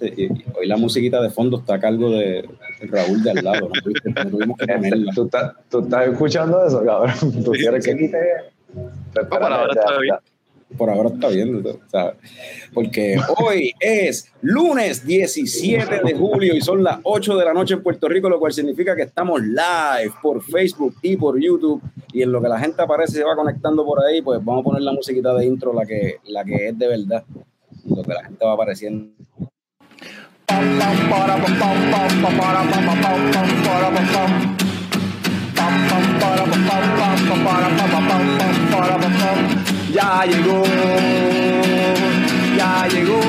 este, hoy la musiquita de fondo está a cargo de Raúl de al lado. ¿Tú, estás, escuchando eso, cabrón? ¿Tú quieres que quite? por ahora está bien. porque hoy es lunes 17 de julio y son las 8 de la noche en Puerto Rico, lo cual significa que estamos live por Facebook y por YouTube. Y en lo que la gente aparece se va conectando por ahí, pues vamos a poner la musiquita de intro, la que, la que es de verdad. Lo que la gente va apareciendo. Ya llegó, ya llegó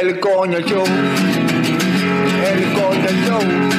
el coño show, el coño show.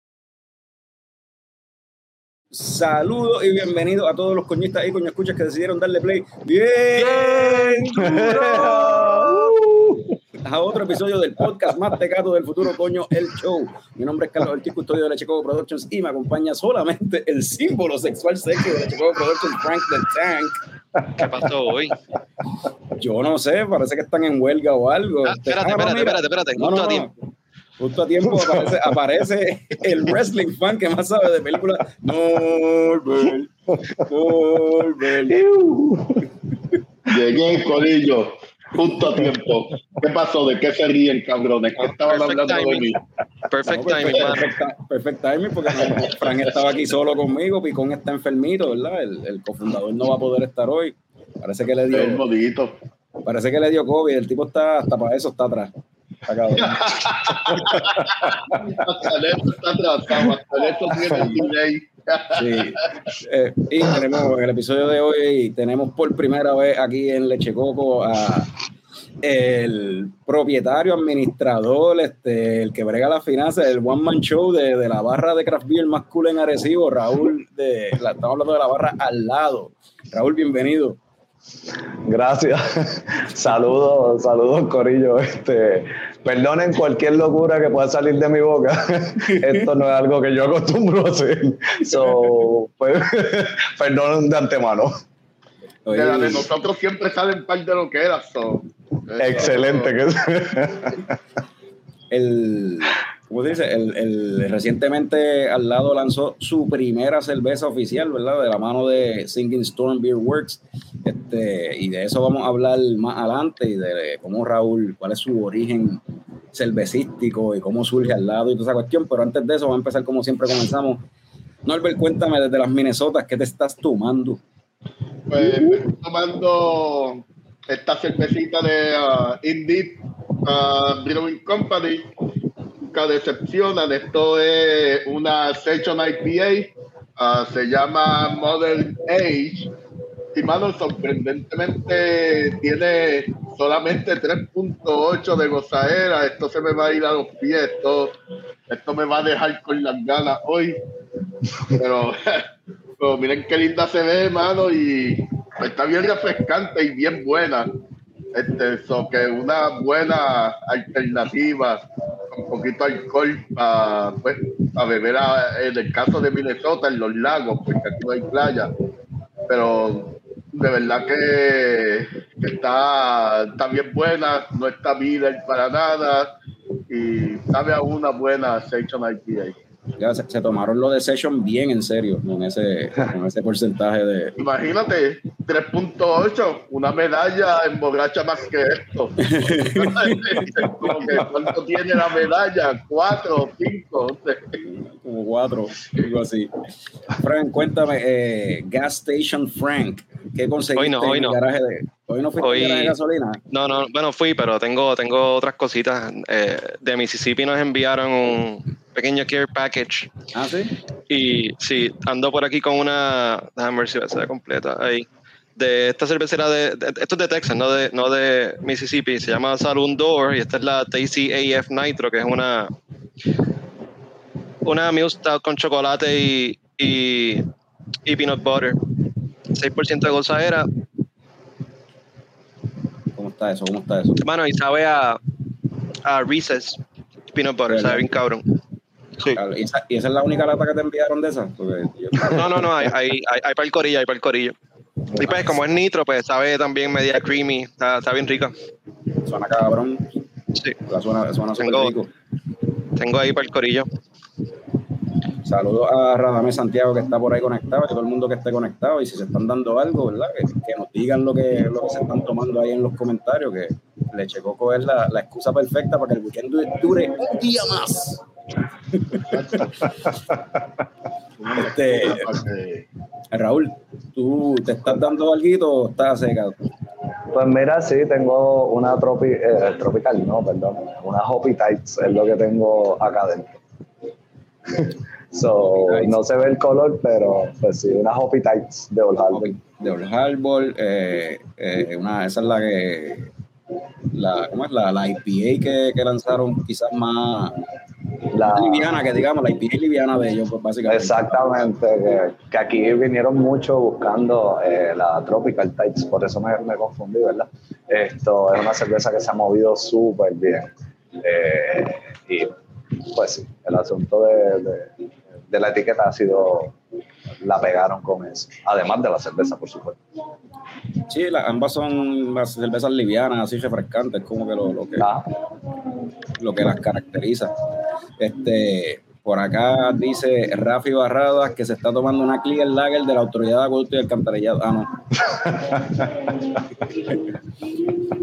Saludos y bienvenidos a todos los coñistas y coño escuchas que decidieron darle play. ¡Bien! a otro episodio del podcast más tecato del futuro, coño, el show. Mi nombre es Carlos Ortiz, custodio de la Chicago Productions y me acompaña solamente el símbolo sexual sexy de la Chicago Productions, Frank the Tank. ¿Qué pasó hoy? Yo no sé, parece que están en huelga o algo. Ah, espérate, espérate, espérate, espérate, justo a tiempo. Justo a tiempo aparece, aparece, el wrestling fan que más sabe de películas. Norbert, Norbert. Llegué, colillo justo a tiempo. ¿Qué pasó? ¿De qué se ríen, cabrones? ¿Qué estaban hablando de mí? Perfect timing, perfect, timing, porque Frank estaba aquí solo conmigo, Picón está enfermito, ¿verdad? El, el, cofundador no va a poder estar hoy. Parece que le dio. Parece que le dio COVID. El tipo está hasta para eso, está atrás. Está cabrón. está atrasado, tiene el delay. Sí. Eh, y tenemos en el episodio de hoy, tenemos por primera vez aquí en Leche Coco a el propietario, administrador, este, el que brega las finanzas, el one man show de, de la barra de craft beer más cool en Arecibo, Raúl, de, la, estamos hablando de la barra al lado. Raúl, bienvenido. Gracias. saludos, saludos, Corillo. Este, perdonen cualquier locura que pueda salir de mi boca. Esto no es algo que yo acostumbro a hacer. So, pues, perdonen de antemano. de nosotros siempre salen parte de lo que era. Excelente. el, ¿cómo dice? El, recientemente al lado lanzó su primera cerveza oficial, ¿verdad? De la mano de Singing Storm Beer Works. Este, y de eso vamos a hablar más adelante y de cómo Raúl, cuál es su origen cervecístico y cómo surge al lado y toda esa cuestión. Pero antes de eso, vamos a empezar como siempre comenzamos. Norbert, cuéntame desde las Minnesotas, ¿qué te estás tomando? Pues me estoy tomando esta cervecita de uh, Indeed uh, Brewing Company nunca decepcionan. Esto es una Session IPA, ah, se llama Modern Age. Mano, sorprendentemente tiene solamente 3.8 de gozadera. Esto se me va a ir a los pies. Esto, esto me va a dejar con las ganas hoy. Pero, pero miren qué linda se ve, mano. Y está bien refrescante y bien buena. Este, eso que una buena alternativa con poquito alcohol para pues, beber en el caso de Minnesota en los lagos, porque aquí no hay playa. Pero de verdad que, está, está, bien buena, no está vida para nada y sabe a una buena Section IPA se, tomaron lo de Session bien en serio con ese, con ese porcentaje de. Imagínate, 3.8, una medalla emborracha más que esto. ¿Cuánto tiene la medalla? ¿Cuatro? ¿Cinco? Como cuatro, algo así. Frank, cuéntame, eh, Gas Station Frank, ¿qué conseguiste hoy no, hoy en no. el garaje de.? Hoy no fui hoy, de gasolina. No, no, bueno, fui, pero tengo, tengo otras cositas. Eh, de Mississippi nos enviaron un pequeño care package. Ah, sí. Y sí, ando por aquí con una. Déjame ver si va a ser completa. Ahí. de esta cervecera de, esto es de Texas, no de, no de Mississippi, se llama Saloon Door y esta es la TCAF Nitro, que es una una Mule con chocolate y, y, y peanut butter. 6% de gozadera. ¿Cómo está eso? ¿Cómo está eso? Bueno, y sabe a, a Reese's peanut butter, sabe bien cabrón. Sí. ¿Y, esa, ¿Y esa, es la única lata que te enviaron de esa? No, no, no, hay, hay, hay, hay para el corillo, hay para el corillo. Y pues como es nitro, pues sabe también media creamy, está, está bien rica. Suena cabrón. Sí. Suena, suena tengo, rico. Tengo ahí para el corillo. Saludos a Radame Santiago que está por ahí conectado, a todo el mundo que esté conectado y si se están dando algo, ¿verdad? Que, que nos digan lo que, lo que se están tomando ahí en los comentarios, que Leche Coco es la, la excusa perfecta para que el weekend dure un día más. Este, Raúl, ¿tú te estás dando algo o estás seca? Pues mira, sí, tengo una tropi, eh, tropical, no, perdón, una Hoppy Tights, es lo que tengo acá adentro. so, no se ve el color, pero pues sí, una Hoppy Tights de Old Harbor. De Old Harbor, eh, eh, una, esa es la que, la, ¿cómo es? La, la IPA que, que lanzaron quizás más, la liviana, que digamos, la IPA liviana de ellos, pues básicamente. Exactamente, que, que aquí vinieron mucho buscando eh, la Tropical Tights, por eso me, me, confundí, ¿verdad? Esto es una cerveza que se ha movido súper bien. Eh, y pues sí, el asunto de, de, de, la etiqueta ha sido, la pegaron con eso, además de la cerveza, por supuesto. Sí, la, ambas son las cervezas livianas, así refrescantes, como que lo, lo que, ah. lo que las caracteriza. Este, por acá dice Rafi Barradas que se está tomando una Clear Lager de la Autoridad de Acueducto y Alcantarillado. Ah, no.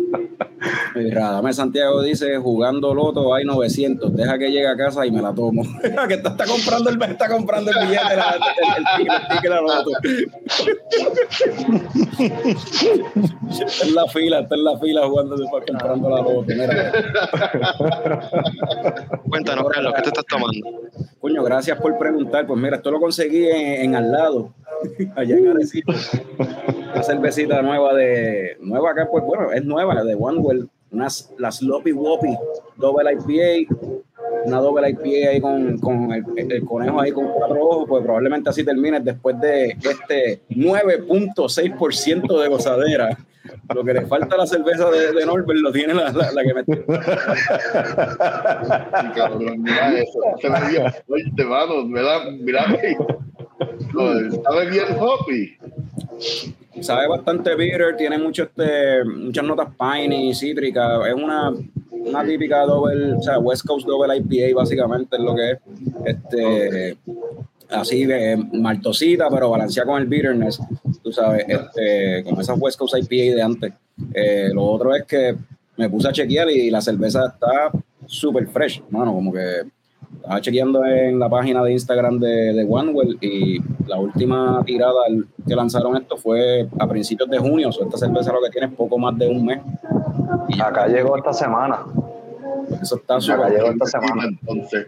Radame Santiago dice, jugando loto hay 900, deja que llegue a casa y me la tomo. que está, está, comprando el, está comprando el billete, la, el, el, el, ticket la loto. está en la fila, está en la fila jugando comprando la loto. Mira. Cuéntanos, Carlos, ¿qué te estás tomando? Coño, gracias por preguntar. Pues mira, esto lo conseguí en, en al lado, allá en Arecibo. Una cervecita nueva de. Nueva acá, pues bueno, es nueva, de One Well. Unas, la Sloppy Woppy Double IPA. Una Double IPA ahí con, con el, el, conejo ahí con cuatro ojos, pues probablemente así termine después de este 9.6% de gozadera. Lo que le falta a la cerveza de, de Norbert lo tiene la, la, la que metió. Cabrón, mira eso. Se me dio fuerte, mano. Mira, mira. Sabe bien hoppy. Sabe bastante bitter, tiene mucho este, muchas notas piney, cítricas. Es una, una típica doble, o sea, West Coast Double IPA, básicamente es lo que es. Este, así de maltosita, pero balanceada con el bitterness, tú sabes, este, con esas West Coast IPA de antes. Eh, lo otro es que me puse a chequear y la cerveza está súper fresh, mano, como que estaba chequeando en la página de Instagram de, de OneWell y la última tirada que lanzaron esto fue a principios de junio, o sea, esta cerveza lo que tiene es poco más de un mes. Y Acá llegó esta semana. Pues eso está súper Acá llegó esta semana. Entonces,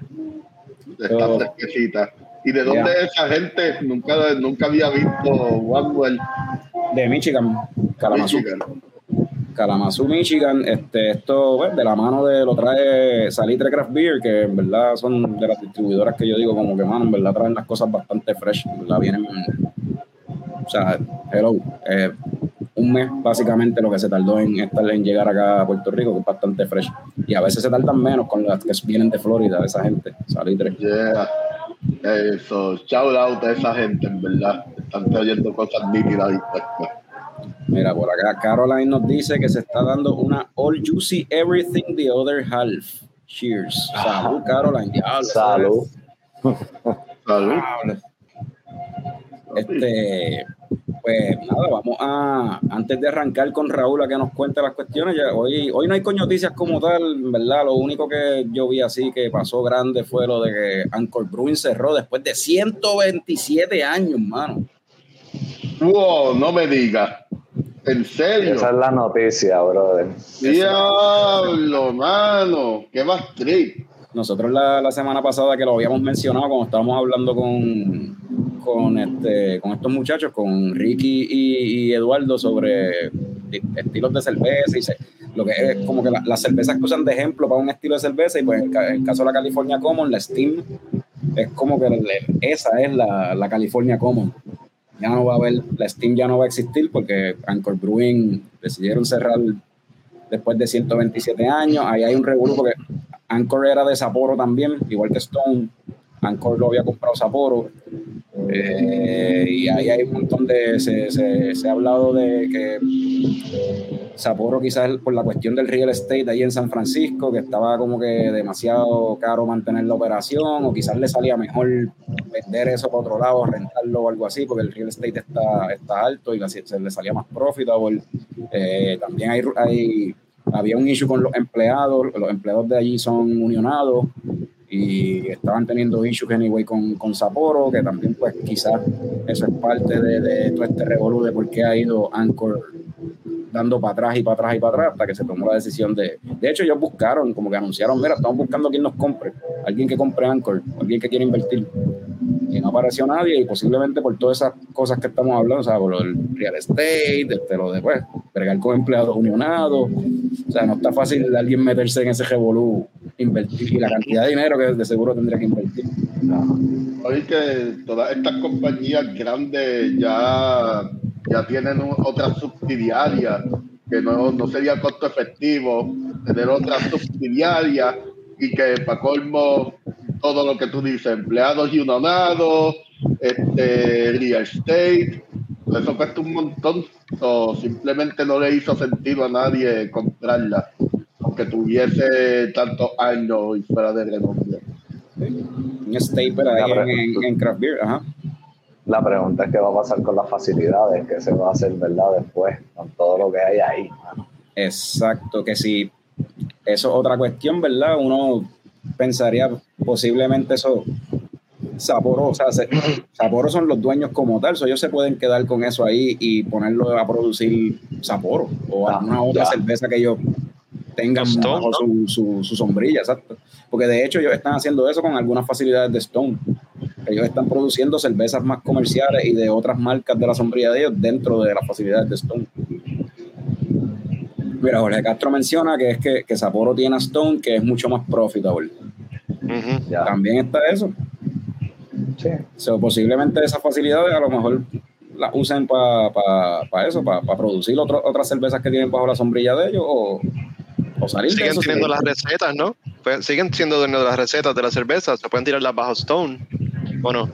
está fresquecita. ¿Y de dónde yeah. esa gente? Nunca, nunca había visto OneWell. De Michigan, Kalamazoo. Michigan. Kalamazoo, Michigan. Este, esto, bueno, de la mano de lo trae Salitre Craft Beer, que en verdad son de las distribuidoras que yo digo, como que, mano, en verdad traen las cosas bastante fresh. En verdad vienen. O sea, hello. Eh, un mes básicamente lo que se tardó en, en llegar acá a Puerto Rico, que es bastante fresh. Y a veces se tardan menos con las que vienen de Florida, esa gente. Salitre. Yeah. Eso, shout out a esa gente, en verdad. Están trayendo cosas nítidas y Mira, por acá Caroline nos dice que se está dando una All Juicy Everything the Other Half. Cheers. Salud, Caroline. Diablo, Salud. Salud. Este, pues nada, vamos a, antes de arrancar con Raúl a que nos cuente las cuestiones, ya, hoy, hoy no hay con noticias como tal, ¿verdad? Lo único que yo vi así que pasó grande fue lo de que Anchor Brewing cerró después de 127 años, mano. Wow, no me digas. ¿En serio? Esa es la noticia, brother. Diablo, mano. Qué más triste. Nosotros la, la, semana pasada que lo habíamos mencionado cuando estábamos hablando con, con, este, con estos muchachos, con Ricky y, Eduardo, sobre estilos de cerveza y lo que es como que las cervezas que usan de ejemplo para un estilo de cerveza y pues en el, caso de la California Common, la Steam, es como que esa es la, la California Common ya no va a haber, la Steam ya no va a existir porque Anchor Brewing decidieron cerrar después de 127 años. Ahí hay un revuelo porque Anchor era de Sapporo también, igual que Stone. Anchor lo había comprado Sapporo. Eh, y ahí hay un montón de. Se, se, ha hablado de que Sapporo, quizás por la cuestión del real estate ahí en San Francisco, que estaba como que demasiado caro mantener la operación, o quizás le salía mejor vender eso para otro lado, rentarlo o algo así, porque el real estate está, está alto y se le salía más profitable. Eh, también hay, hay, había un issue con los empleados, los empleados de allí son unionados y estaban teniendo issues anyway con, con Sapporo, que también pues quizás eso es parte de, de todo este revolú de por qué ha ido Anchor dando para atrás y para atrás y para atrás hasta que se tomó la decisión de... De hecho, ellos buscaron, como que anunciaron, mira, estamos buscando a quien nos compre, alguien que compre Anchor, alguien que quiera invertir. Y no apareció nadie y posiblemente por todas esas cosas que estamos hablando, o sea, por el real estate, este, lo de, pues, bregar con empleados unionados. O sea, no está fácil alguien meterse en ese revolú, invertir y la cantidad de dinero que de seguro tendría que invertir. Oye, que todas estas compañías grandes ya ya tienen otra subsidiaria que no, no sería costo efectivo tener otra subsidiaria y que para colmo todo lo que tú dices, empleados y unionados, este, real estate, eso cuesta un montón, o simplemente no le hizo sentido a nadie comprarla, aunque tuviese tantos años y fuera de renombre. Un staple ahí en, en, Craft Beer, ajá. La pregunta es qué va a pasar con las facilidades, qué se va a hacer, ¿verdad? Después, con todo lo que hay ahí. Exacto, que si eso es otra cuestión, ¿verdad? Uno pensaría posiblemente eso Sapporo, o sea, Sapporo son los dueños como tal, so ellos se pueden quedar con eso ahí y ponerlo a producir Sapporo o ah, alguna otra cerveza que ellos tengan bajo su, su, sombrilla, exacto. Porque de hecho ellos están haciendo eso con algunas facilidades de Stone. Ellos están produciendo cervezas más comerciales y de otras marcas de la sombrilla de ellos dentro de las facilidades de Stone. Mira, Jorge Castro menciona que es que, que Sapporo tiene a Stone, que es mucho más profitable. También está eso. Sí. posiblemente esas facilidades a lo mejor las usen para eso, para producir otras cervezas que tienen bajo la sombrilla de ellos o, salir Siguen de teniendo las recetas, ¿no? Pues, siguen siendo dueños de las recetas de las cervezas, se pueden tirarlas bajo Stone. ¿O no?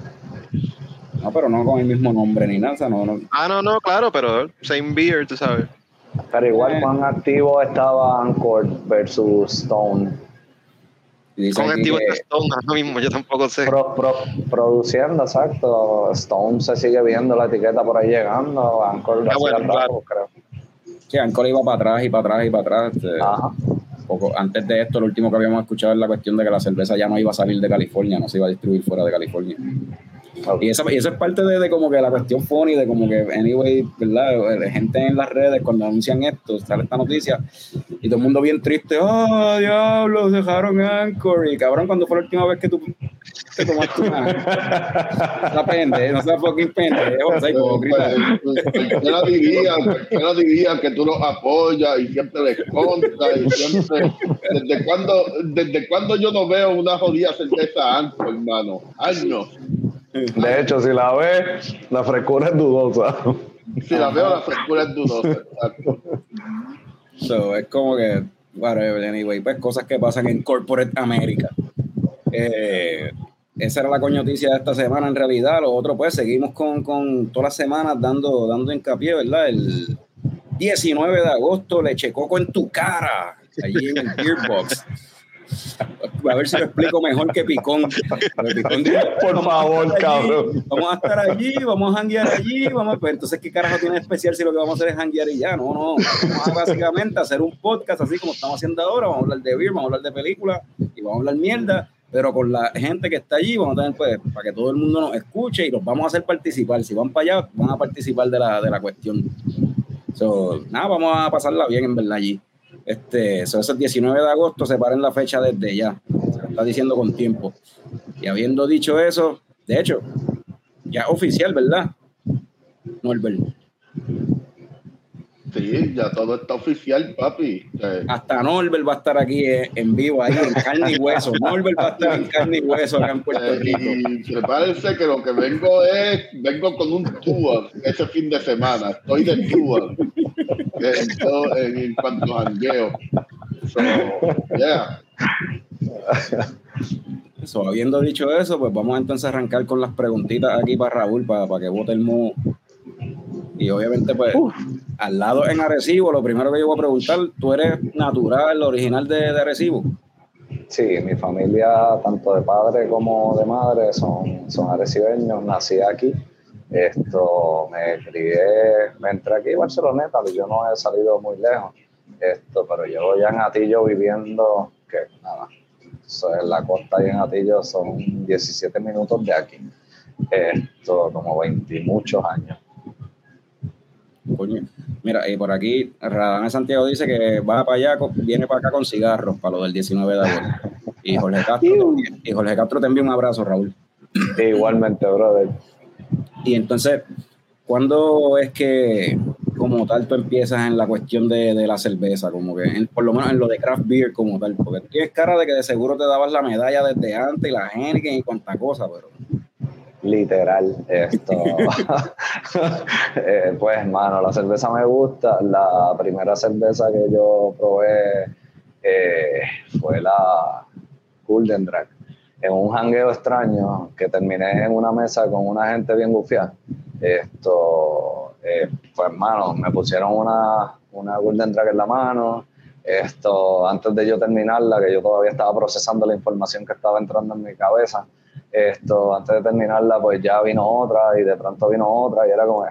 No, pero no con el mismo nombre ni nada. No, no. Ah, no, no, claro, pero same beer, tú sabes. Pero igual, ¿cuán activo estaba Anchor versus Stone? Con activo está Stone, lo mismo, yo tampoco sé. produciendo, exacto. Stone se sigue viendo la etiqueta por ahí llegando. Anchor ah, bueno, claro. creo. Sí, Anchor iba para atrás y para atrás y para atrás. Este, Ajá. Poco, antes de esto, lo último que habíamos escuchado es la cuestión de que la cerveza ya no iba a salir de California, no se iba a distribuir fuera de California. Y, eso, y eso es parte de, como que la cuestión funny, de como que, anyway, ¿verdad? Gente en las redes cuando anuncian esto, sale esta noticia, y todo el mundo bien triste, oh, diablos, dejaron Anchor. Y cabrón, cuando fue la última vez que tú te tomaste una, una pende, no sea fucking pende, o sea, hipócrita. Yo no diría, yo no diría que tú los apoyas y siempre les contas y siempre, ¿desde cuándo, desde cuándo yo no veo una jodida cerveza Anchor, hermano? Años. De hecho, si la ves, la frescura es dudosa. Si la veo, la frescura es dudosa. So, es como que, whatever, anyway, pues cosas que pasan en Corporate America. Eh, esa era la coñoticia de esta semana en realidad. Lo otro, pues, seguimos con, con todas las semanas dando, dando hincapié, ¿verdad? El 19 de agosto, le Coco en tu cara, allí en el Gearbox. A ver si lo explico mejor que Picón. Por favor, cabrón. Vamos a estar allí, vamos a hanguear allí, vamos pues entonces qué carajo tiene especial si lo que vamos a hacer es hanguear y ya, no, no. Vamos a básicamente hacer un podcast así como estamos haciendo ahora, vamos a hablar de beer, vamos a hablar de películas y vamos a hablar mierda, pero con la gente que está allí, vamos a tener pues, para que todo el mundo nos escuche y los vamos a hacer participar. Si van para allá, van a participar de la, de la cuestión. So, nada, vamos a pasarla bien en verdad allí. Este, eso es el 19 de agosto, separen la fecha desde ya. Se está diciendo con tiempo. Y habiendo dicho eso, de hecho, ya oficial, ¿verdad? Norbert. Sí, ya todo está oficial, papi. Hasta Norbert va a estar aquí eh, en vivo, ahí en carne y hueso. Norbert va a estar en carne y hueso acá en Puerto Rico. Y prepárense que lo que vengo es, vengo con un tour ese fin de semana. Estoy de tour en, en, cuanto a jangueo. So, yeah. So, habiendo dicho eso, pues vamos entonces a arrancar con las preguntitas aquí para Raúl, para, para que vote el mu. Y obviamente, pues, al lado en Arecibo, lo primero que yo voy a preguntar, ¿tú eres natural, original de, de Arecibo? Sí, mi familia, tanto de padre como de madre, son, son arecibeños, nací aquí. Esto, me crié, me entré aquí en Barceloneta, yo no he salido muy lejos. Esto, pero llevo ya en Atillo viviendo, que nada, en la costa y en Atillo son 17 minutos de aquí. Esto, como 20 muchos años. Coño. Mira, y por aquí Radamés Santiago dice que va para allá, viene para acá con cigarros para lo del 19 de agosto. Y Jorge Castro, y Jorge Castro te envía un abrazo, Raúl. Igualmente, brother. Y entonces, ¿cuándo es que como tal tú empiezas en la cuestión de, de la cerveza? Como que, por lo menos en lo de craft beer como tal, porque tú tienes cara de que de seguro te dabas la medalla desde antes y la Heineken y cuánta cosa, pero literal esto. Eh, pues hermano la cerveza me gusta. La primera cerveza que yo probé eh, fue la Golden Drag en un jangueo extraño que terminé en una mesa con una gente bien gufiada esto eh, pues hermano me pusieron una una Golden Drag en la mano esto antes de yo terminarla que yo todavía estaba procesando la información que estaba entrando en mi cabeza esto, antes de terminarla, pues ya vino otra y de pronto vino otra y era como,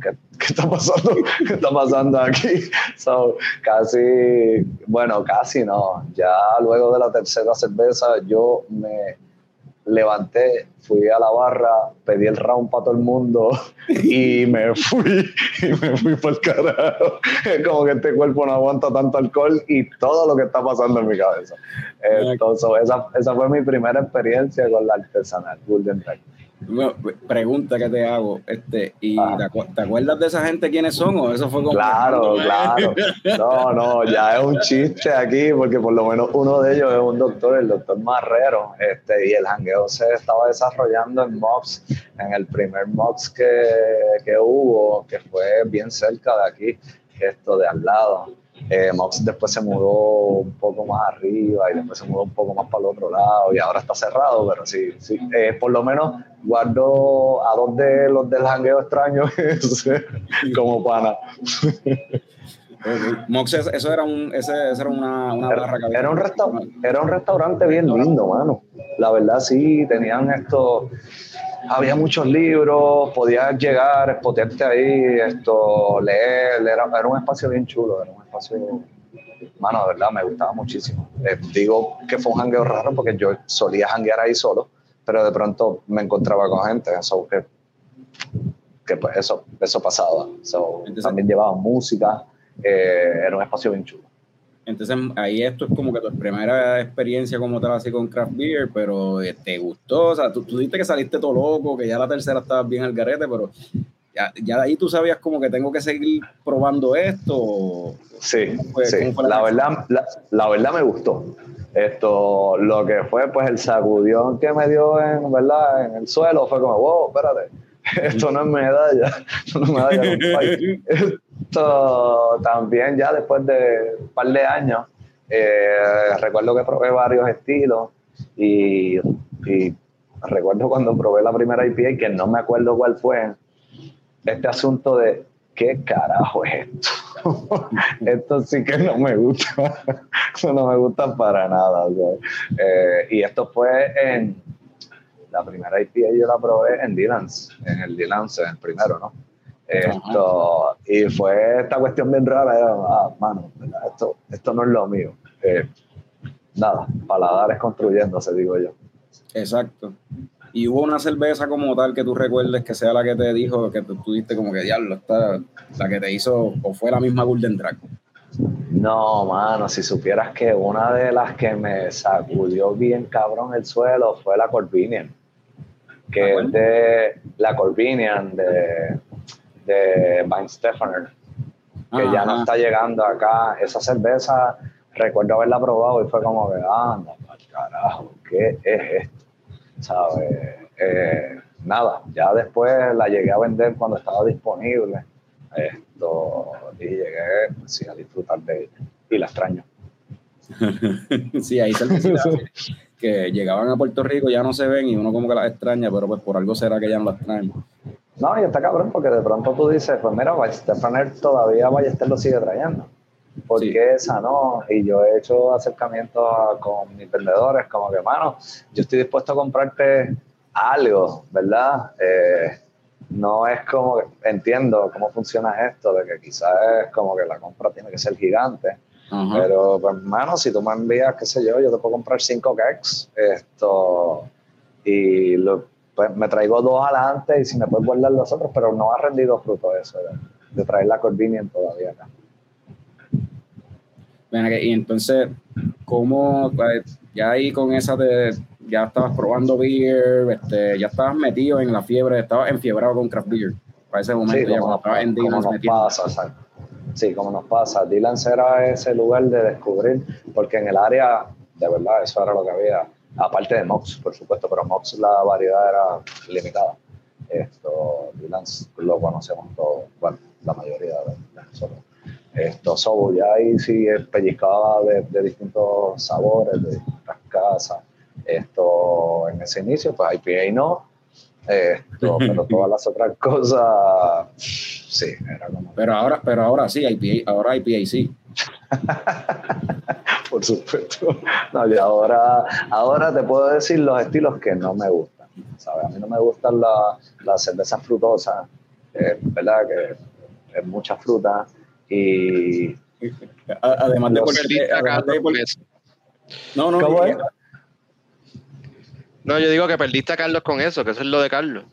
¿qué, ¿qué, está pasando? ¿Qué está pasando aquí? So, casi, bueno, casi no. Ya luego de la tercera cerveza yo me levanté, fui a la barra, pedí el round para todo el mundo y me fui, y me fui por el carajo. Como que este cuerpo no aguanta tanto alcohol y todo lo que está pasando en mi cabeza. Entonces, esa, esa fue mi primera experiencia con la artesanal Golden pregunta que te hago, este, ¿y ah. te, acuerdas de esa gente quiénes son o eso fue como Claro, claro. No, no, ya es un chiste aquí porque por lo menos uno de ellos es un doctor, el doctor Marrero, este, y el jangueo se estaba desarrollando en Mox, en el primer Mox que, que hubo, que fue bien cerca de aquí, esto de al lado. Eh, Mox después se mudó un poco más arriba y después se mudó un poco más para el otro lado y ahora está cerrado, pero sí, sí eh, por lo menos guardo a dos de los del jangueo extraño como pana. Mox, eso era, un, ese, era una, una barra que era, un era un restaurante bien lindo, mano. La verdad, sí, tenían esto. Había muchos libros, podías llegar, espotearte ahí, esto, leer, era, era un espacio bien chulo, era un espacio mano, de verdad, me gustaba muchísimo. Eh, digo que fue un jangueo raro porque yo solía janguear ahí solo, pero de pronto me encontraba con gente, eso que, que pues eso, eso pasaba. también llevaba música, eh, era un espacio bien chulo. Entonces ahí esto es como que tu primera experiencia como tal así con craft beer, pero eh, te gustó, o sea, tú, tú dijiste que saliste todo loco, que ya la tercera estaba bien al garete, pero ya, ya, de ahí tú sabías como que tengo que seguir probando esto. Sí, sí. La, verdad, la, verdad me gustó. Esto, lo que fue, pues el sacudión que me dio en, ¿verdad? en el suelo fue como, wow, espérate, esto no es medalla, esto no es medalla. esto también ya después de un par de años, eh, recuerdo que probé varios estilos y, y recuerdo cuando probé la primera IPA, que no me acuerdo cuál fue, este asunto de qué carajo es esto. esto sí que no me gusta. no me gusta para nada. Eh, y esto fue en la primera IPA yo la probé en Dylan's, en el Dylan's, en el primero, ¿no? Esto, y fue esta cuestión bien rara, ah, mano, esto, esto no es lo mío. Eh, nada, paladares construyéndose, digo yo. Exacto. Y hubo una cerveza como tal que tú recuerdes que sea la que te dijo, que tú tuviste como que diablo, está, la que te hizo, o fue la misma Golden Drag. No, mano, si supieras que una de las que me sacudió bien cabrón el suelo fue la Corbinian. que es de la Corbinian de, de Vine Stefaner, que ya no está llegando acá. Esa cerveza, recuerdo haberla probado y fue como que, anda, carajo, ¿qué es esto? ¿Sabes? Eh, nada, ya después la llegué a vender cuando estaba disponible. Esto, y llegué sí, a disfrutar de ella. Y la extraño. sí, ahí se que llegaban a Puerto Rico, ya no se ven y uno como que las extraña, pero pues por algo será que ya no las traen. No, y está cabrón porque de pronto tú dices, pues mira, Stefaner todavía Ballester lo sigue trayendo. ¿Por qué esa no? Y yo he hecho acercamientos con mis vendedores, como que, mano, yo estoy dispuesto a comprarte algo, ¿verdad? Eh, no es como, entiendo cómo funciona esto, de que quizás es como que la compra tiene que ser gigante, pero pues hermano, si tú me envías, qué sé yo, yo te puedo comprar cinco cakes, esto, y pues, me traigo dos adelante y si me puedes guardar los otros, pero no ha rendido fruto eso, de, traer la Corbinian todavía acá. Y entonces, ¿cómo, ya ahí con esa de ya estabas probando beer, este, ya estabas metido en la fiebre, estabas enfiebrado con craft beer. Para ese momento sí, ya como, estabas en Dylan nos pasa, Sí, como nos pasa. Dylan era ese lugar de descubrir, porque en el área, de verdad, eso era lo que había. Aparte de Mox, por supuesto, pero Mox la variedad era limitada. Esto, Dylan lo conocemos todos, bueno, la mayoría de nosotros. Esto, Sobo ya ahí sí pellizcaba de, de distintos sabores, de distintas casas esto en ese inicio, pues IPA no, esto, pero todas las otras cosas, sí, era como... Pero ahora, pero ahora sí, IPA, ahora IPA sí. Por supuesto. No, y ahora, ahora te puedo decir los estilos que no me gustan. ¿sabes? A mí no me gustan las la cervezas frutosas, ¿verdad? Que es mucha fruta y... Además de porque... No, no, no no, yo digo que perdiste a Carlos con eso, que eso es lo de Carlos.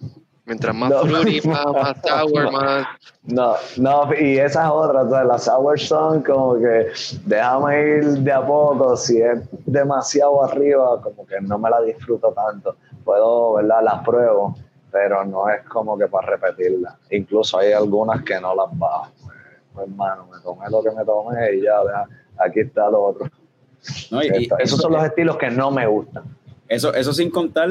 Mientras más no, fruity, más, más sour, más. No, no, y esas otras, las sour son como que déjame ir de a poco. Si es demasiado arriba, como que no me la disfruto tanto. Puedo, ¿verdad? Las pruebo, pero no es como que para repetirla. Incluso hay algunas que no las bajo. Pues, hermano, me tomé lo que me tomé y ya, vea, aquí está lo otro. No, y, esos son los estilos que no me gustan. Eso, eso sin contar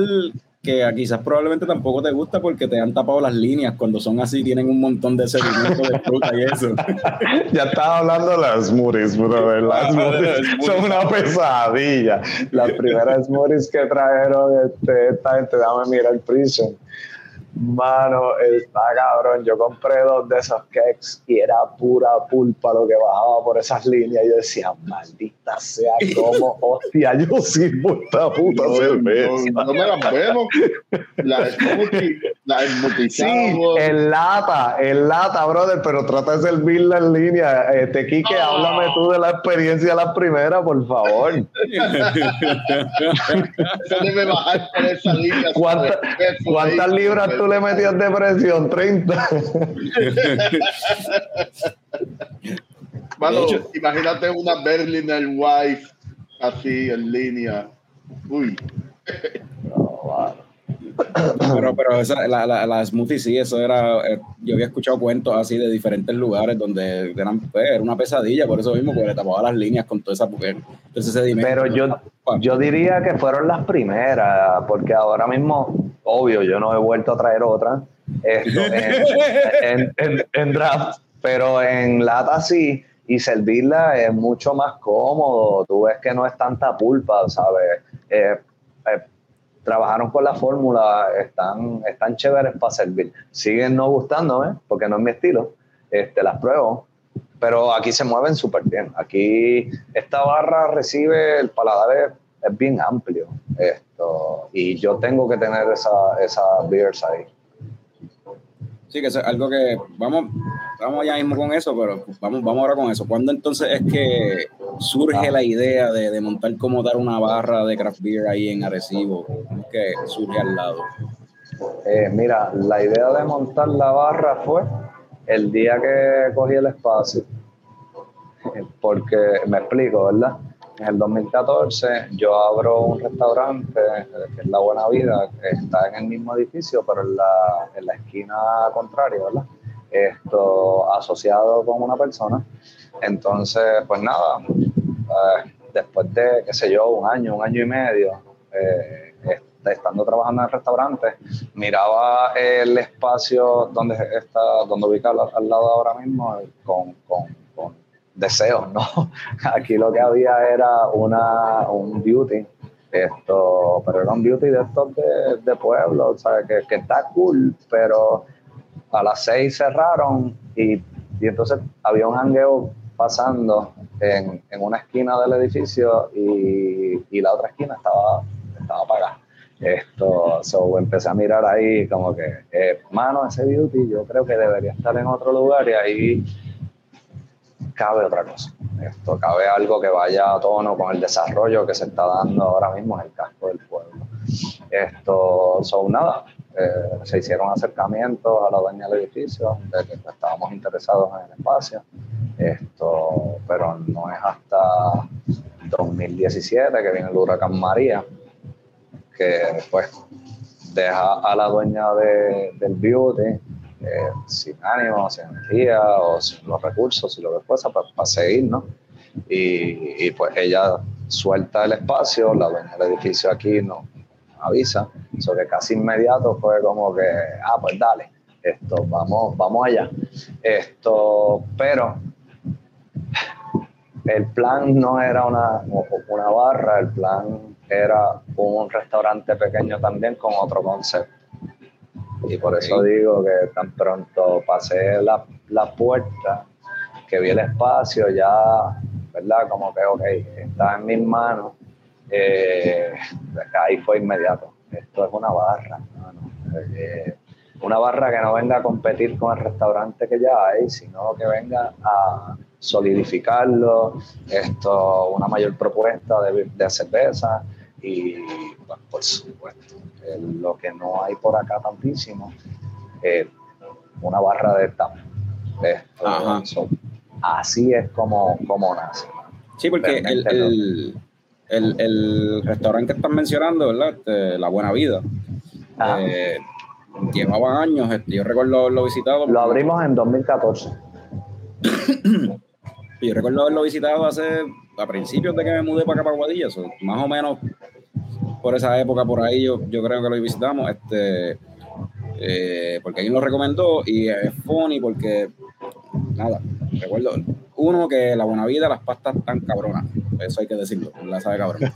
que quizás probablemente tampoco te gusta porque te han tapado las líneas cuando son así, tienen un montón de sedimentos de fruta y eso. ya estaba hablando de las smoothies, bro. Las smoothies son una pesadilla. Las primeras smoothies que trajeron este, esta gente, dame mirar el prison Mano, está cabrón. Yo compré dos de esos cakes y era pura pulpa lo que bajaba por esas líneas. Yo decía, maldita sea, como, hostia, yo sirvo esta puta cerveza. No, me las vemos. La smoothie, la smoothie. Sí, en lata, en lata, brother, pero trata de servirla en línea. Este, Quique, oh. háblame tú de la experiencia de la primera, por favor. debe bajar por esa línea. ¿Cuántas libras tú le metías de presión? 30. Bueno, imagínate una Berliner Wife así en línea. Uy. Pero, pero esa, la, smoothie sí, eso era. Eh, yo había escuchado cuentos así de diferentes lugares donde eran, pues, era una pesadilla, por eso mismo, porque le tapaba las líneas con toda esa mujer. Entonces Pero yo, yo diría que fueron las primeras, porque ahora mismo, obvio, yo no he vuelto a traer otra en, en, en, draft, pero en lata sí y servirla es mucho más cómodo. Tú ves que no es tanta pulpa, ¿sabes? Eh, eh, trabajaron con la fórmula, están, están chéveres para servir. Siguen no gustándome, porque no es mi estilo, este, las pruebo, pero aquí se mueven súper bien. Aquí esta barra recibe, el paladar es, bien amplio, esto, y yo tengo que tener esa, esa beers ahí. Sí, que es algo que vamos, vamos ya mismo con eso, pero vamos, vamos ahora con eso. ¿Cuándo entonces es que surge la idea de, montar como dar una barra de craft beer ahí en Arecibo? ¿Cómo es que surge al lado? Eh, mira, la idea de montar la barra fue el día que cogí el espacio, porque me explico, ¿verdad? En el 2014 yo abro un restaurante que es La Buena Vida, que está en el mismo edificio, pero en la, en la esquina contraria, ¿verdad? Esto asociado con una persona. Entonces, pues nada, eh, después de, qué sé yo, un año, un año y medio, eh, estando trabajando en el restaurante, miraba el espacio donde está, donde ubica al, lado ahora mismo con, con, con, deseos, ¿no? Aquí lo que había era una, un beauty, esto, pero era un beauty de estos de, de pueblo, ¿sabes? Que, que está cool, pero a las seis cerraron y, y entonces había un hangueo pasando en, en, una esquina del edificio y, y la otra esquina estaba, estaba apagada. Esto, so, empecé a mirar ahí como que, eh, mano, ese beauty yo creo que debería estar en otro lugar y ahí cabe otra cosa. Esto cabe algo que vaya a tono con el desarrollo que se está dando ahora mismo en el casco del pueblo. Esto, son nada, eh, se hicieron acercamientos a la dueña del edificio de que estábamos interesados en el espacio. Esto, pero no es hasta 2017 que viene el huracán María que pues deja a la dueña de, del beauty eh, sin ánimo, sin energía o sin los recursos y lo que fuese para, seguir, ¿no? Y, pues ella suelta el espacio, la dueña del edificio aquí nos avisa, eso que casi inmediato fue como que, ah, pues dale, esto, vamos, vamos allá. Esto, pero el plan no era una, una barra, el plan era un restaurante pequeño también con otro concepto. Y por eso digo que tan pronto pasé la, la, puerta, que vi el espacio, ya, ¿verdad? Como que, ok, está en mis manos. Eh, ahí fue inmediato. Esto es una barra, eh, una barra que no venga a competir con el restaurante que ya hay, sino que venga a solidificarlo, esto, una mayor propuesta de, de cerveza, y bueno, por supuesto, lo que no hay por acá tantísimo, eh, una barra de esta. así es como, como nace. Sí, porque el, el, el, restaurante que están mencionando, ¿verdad? Este, La Buena Vida. Eh, llevaba años, este, yo recuerdo haberlo visitado. Lo abrimos en 2014. yo recuerdo haberlo visitado hace a principios de que me mudé para acá, para Guadilla, más o menos por esa época, por ahí yo, yo creo que lo visitamos, este, eh, porque alguien lo recomendó y es funny porque, nada, recuerdo, uno que la buena vida, las pastas tan cabronas, eso hay que decirlo, la sabe cabrón.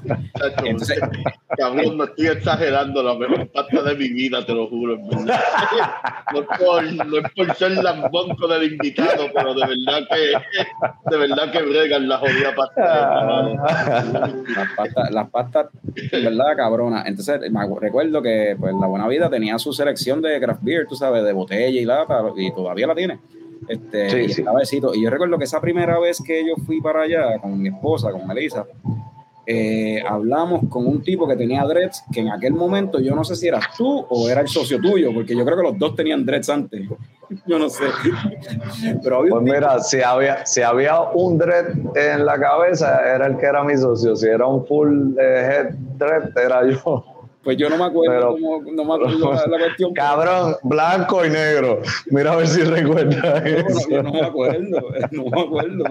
Entonces, cabrón, no estoy exagerando, la mejor pasta de mi vida, te lo juro. No, es por, no es por ser lambón con el invitado, pero de verdad que, de verdad que bregan la jodida pasta. Las pastas, las pastas, de verdad, cabrona. Entonces, me recuerdo que pues, la buena vida tenía su selección de craft beer, tú sabes, de botella y lata, y todavía la tiene. Este, y, y yo recuerdo que esa primera vez que yo fui para allá con mi esposa, con Melissa, eh, hablamos con un tipo que tenía dreads, que en aquel momento yo no sé si eras tú o era el socio tuyo, porque yo creo que los dos tenían dreads antes. Yo no sé. Pero pues mira, si había, si había un dread en la cabeza, era el que era mi socio. Si era un full eh, head dread, era yo. Pues yo no me acuerdo, no me acuerdo la, cuestión. Cabrón, blanco y negro. Mira a ver si recuerdas eso. yo no me acuerdo, no me acuerdo.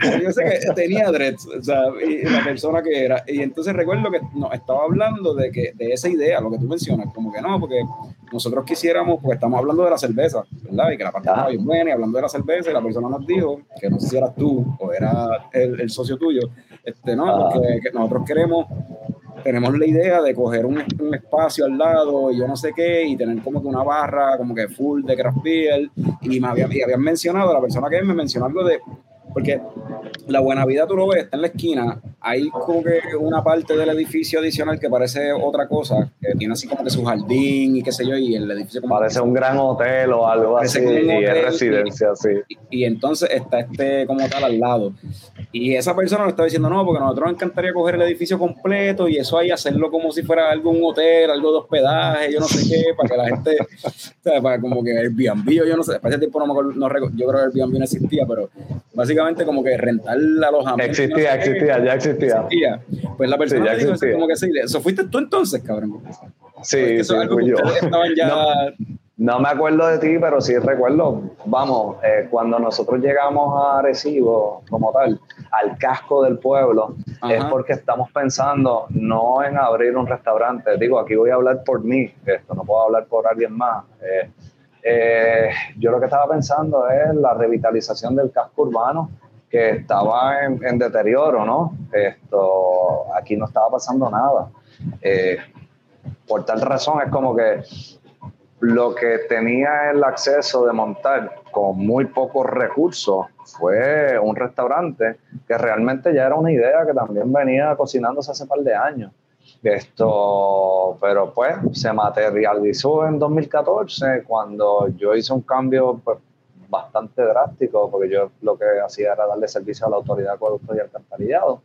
Porque yo sé que tenía dreads, o sea, y la persona que era. Y entonces recuerdo que nos estaba hablando de, que, de esa idea, lo que tú mencionas, como que no, porque nosotros quisiéramos, pues estamos hablando de la cerveza, ¿verdad? Y que la parte estaba bien buena, y hablando de la cerveza, y la persona nos dijo, que no sé si eras tú o era el, el socio tuyo, este, no, nosotros queremos tenemos la idea de coger un, un, espacio al lado y yo no sé qué, y tener como que una barra, como que full de craft beer, y me había, y habían mencionado, la persona que me mencionó algo de, porque la buena vida tú lo ves, está en la esquina, hay como que una parte del edificio adicional que parece otra cosa, que tiene así como que su jardín y qué sé yo, y el edificio como parece un gran hotel o algo así, y es residencia, sí. Y, y, entonces está este como tal al lado. Y esa persona nos estaba diciendo, no, porque a nosotros nos encantaría coger el edificio completo y eso ahí hacerlo como si fuera algo un hotel, algo de hospedaje, yo no sé qué, para que la gente, o sea, para como que Airbnb, yo no sé, para ese tiempo no me acuerdo, no, yo creo que Airbnb no existía, pero básicamente como que rentar alojamiento. Existía, existía, ya existía. existía. Pues la persona sí, dijo eso, como que sí, ¿eso fuiste tú entonces, cabrón? Sí, eso es algo que yo. Estaban ya... No me acuerdo de ti, pero sí recuerdo, vamos, eh, cuando nosotros llegamos a Arecibo como tal, al casco del pueblo, es porque estamos pensando no en abrir un restaurante. Digo, aquí voy a hablar por mí, esto no puedo hablar por alguien más. Eh, eh, yo lo que estaba pensando es la revitalización del casco urbano que estaba en, deterioro, ¿no? Esto, aquí no estaba pasando nada. por tal razón es como que lo que tenía el acceso de montar con muy pocos recursos fue un restaurante que realmente ya era una idea que también venía cocinándose hace par de años. Esto, pero pues se materializó en 2014 cuando yo hice un cambio pues, bastante drástico, porque yo lo que hacía era darle servicio a la autoridad de acueducto y alcantarillado.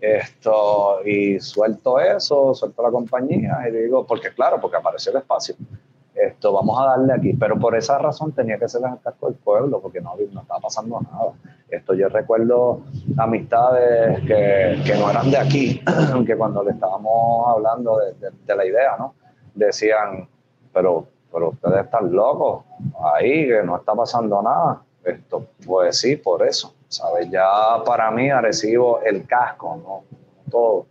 Esto, y suelto eso, suelto la compañía y digo, porque claro, porque apareció el espacio esto, vamos a darle aquí. Pero por esa razón tenía que ser el casco del pueblo, porque no, no estaba pasando nada. Esto yo recuerdo amistades que, que no eran de aquí, que cuando le estábamos hablando de, de, la idea, ¿no? Decían, pero, pero ustedes están locos ahí, que no está pasando nada. Esto, pues sí, por eso, ¿sabes? Ya para mí Arecibo el casco, ¿no? Todo.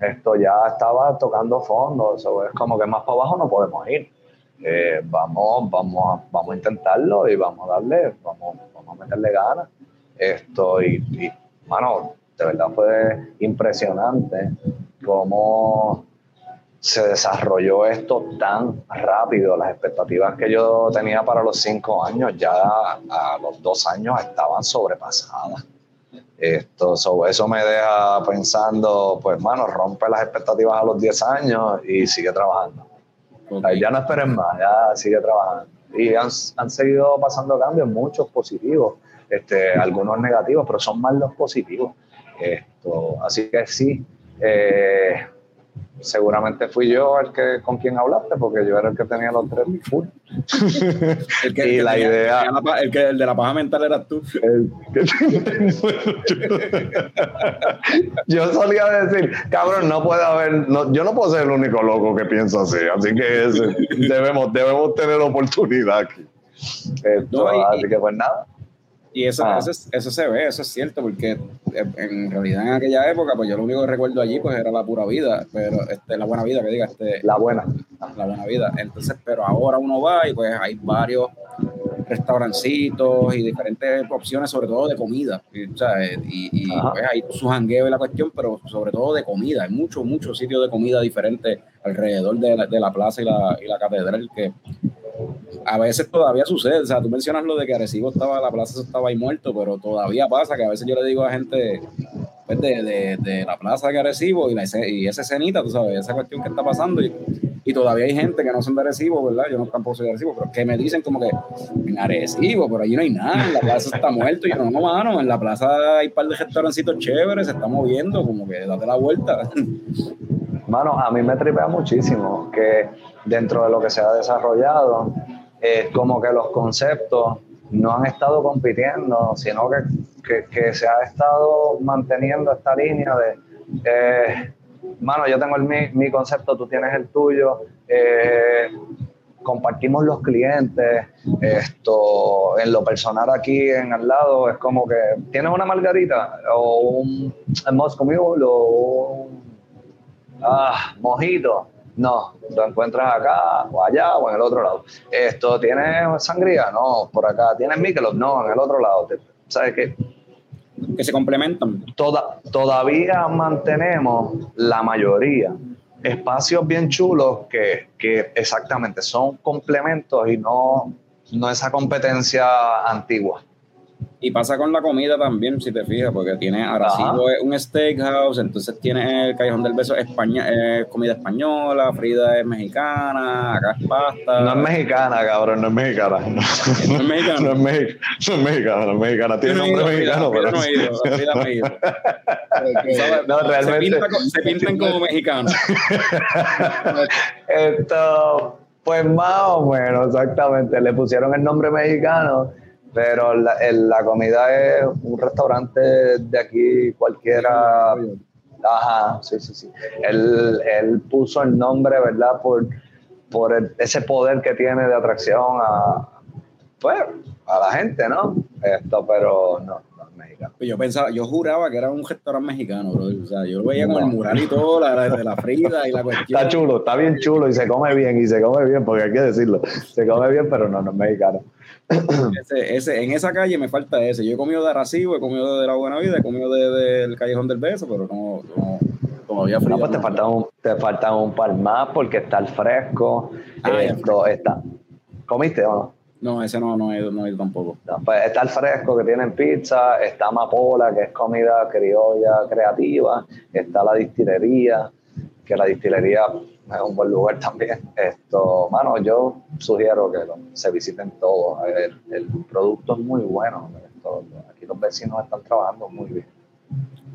Esto ya estaba tocando fondo, es como que más para abajo no podemos ir. Eh, vamos, vamos, a, vamos a intentarlo y vamos a darle, vamos, vamos a meterle ganas. Esto y, y, mano, de verdad fue impresionante cómo se desarrolló esto tan rápido. Las expectativas que yo tenía para los cinco años ya a los dos años estaban sobrepasadas. Esto, eso me deja pensando, pues, mano, rompe las expectativas a los 10 años y sigue trabajando. Ya no esperen más, ya sigue trabajando. Y han, han, seguido pasando cambios, muchos positivos, este, algunos negativos, pero son más los positivos. Esto, así que sí, eh, seguramente fui yo el que con quien hablaste, porque yo era el que tenía los tres full. El que, y la idea. el, que, el de la paja mental eras tú. yo solía decir, cabrón, no puede haber. yo no puedo ser el único loco que piensa así, así que debemos, debemos tener oportunidad aquí. así que pues nada. Y eso, ah. eso, eso, se ve, eso es cierto, porque eh, en realidad en aquella época, pues yo lo único que recuerdo allí, pues era la pura vida, pero este, la buena vida, que diga, este, la buena. La buena vida. Entonces, pero ahora uno va y pues hay varios restaurancitos y diferentes opciones, sobre todo de comida. Y, y, pues hay su jangueo y la cuestión, pero sobre todo de comida. Hay muchos, muchos sitios de comida diferentes alrededor de la, de la plaza y la, y la catedral que a veces todavía sucede, o sea, tú mencionas lo de que Arecibo estaba, la plaza estaba ahí muerto, pero todavía pasa que a veces yo le digo a gente pues, de, de, la plaza de Arecibo y, la, y esa escenita, tú sabes, esa cuestión que está pasando y, y, todavía hay gente que no son de Arecibo, ¿verdad? Yo no tampoco soy de Arecibo, pero que me dicen como que en Arecibo, por allí no hay nada, la plaza está muerta y yo no, mano, en la plaza hay un par de restaurancitos chéveres, se está moviendo, como que date la vuelta. Mano, a mí me tripea muchísimo que dentro de lo que se ha desarrollado, es como que los conceptos no han estado compitiendo, sino que, que, se ha estado manteniendo esta línea de, eh, mano, yo tengo el, mi, mi, concepto, tú tienes el tuyo, eh, compartimos los clientes, esto, en lo personal aquí en al lado, es como que tienes una margarita o un Moscow o un ah, mojito, no, lo encuentras acá o allá o en el otro lado. Esto, ¿tienes sangría? No, por acá. ¿Tienes Michelob? No, en el otro lado. ¿Sabes qué? Que se complementan. Toda, todavía mantenemos la mayoría espacios bien chulos que, que exactamente son complementos y no, no esa competencia antigua. Y pasa con la comida también, si te fijas, porque tiene Arecibo es un steakhouse, entonces tiene el Callejón del Beso España, eh, comida española, Frida es mexicana, acá es pasta. No es mexicana, cabrón, no es mexicana. No, es mexicana. no, es, mexicana, no es mexicana, tiene nombre mexicano, pero. No he ido, Frida no he ido. no, realmente. Se, pintan como mexicanos. Esto, pues más o menos, exactamente. Le pusieron el nombre mexicano Pero la, la comida es un restaurante de aquí, cualquiera. Ajá, sí, sí, sí. Él, él puso el nombre, ¿verdad? Por, por ese poder que tiene de atracción a, pues, a la gente, ¿no? Esto, pero no, no es mexicano. Yo pensaba, yo juraba que era un restaurante mexicano, bro. O sea, yo lo veía con el mural y todo, la, de la frida y la cuestión. Está chulo, está bien chulo y se come bien, y se come bien, porque hay que decirlo. Se come bien, pero no, no es mexicano. Ese, ese, en esa calle me falta ese. Yo he comido de Arecibo, he comido de la Buena Vida, he comido del de, Callejón del Beso, pero no, no todavía frío. No, pues te falta un, te falta un par más porque está el fresco. Ah, esto, está. ¿Comiste o no? No, ese no, no, he, ido, no he ido tampoco. pues está el fresco que tienen pizza, está Amapola, que es comida criolla creativa, está la distillería, que la distillería es un buen lugar también. Esto, mano, yo sugiero que se visiten todos. A ver, el producto es muy bueno. aquí los vecinos están trabajando muy bien.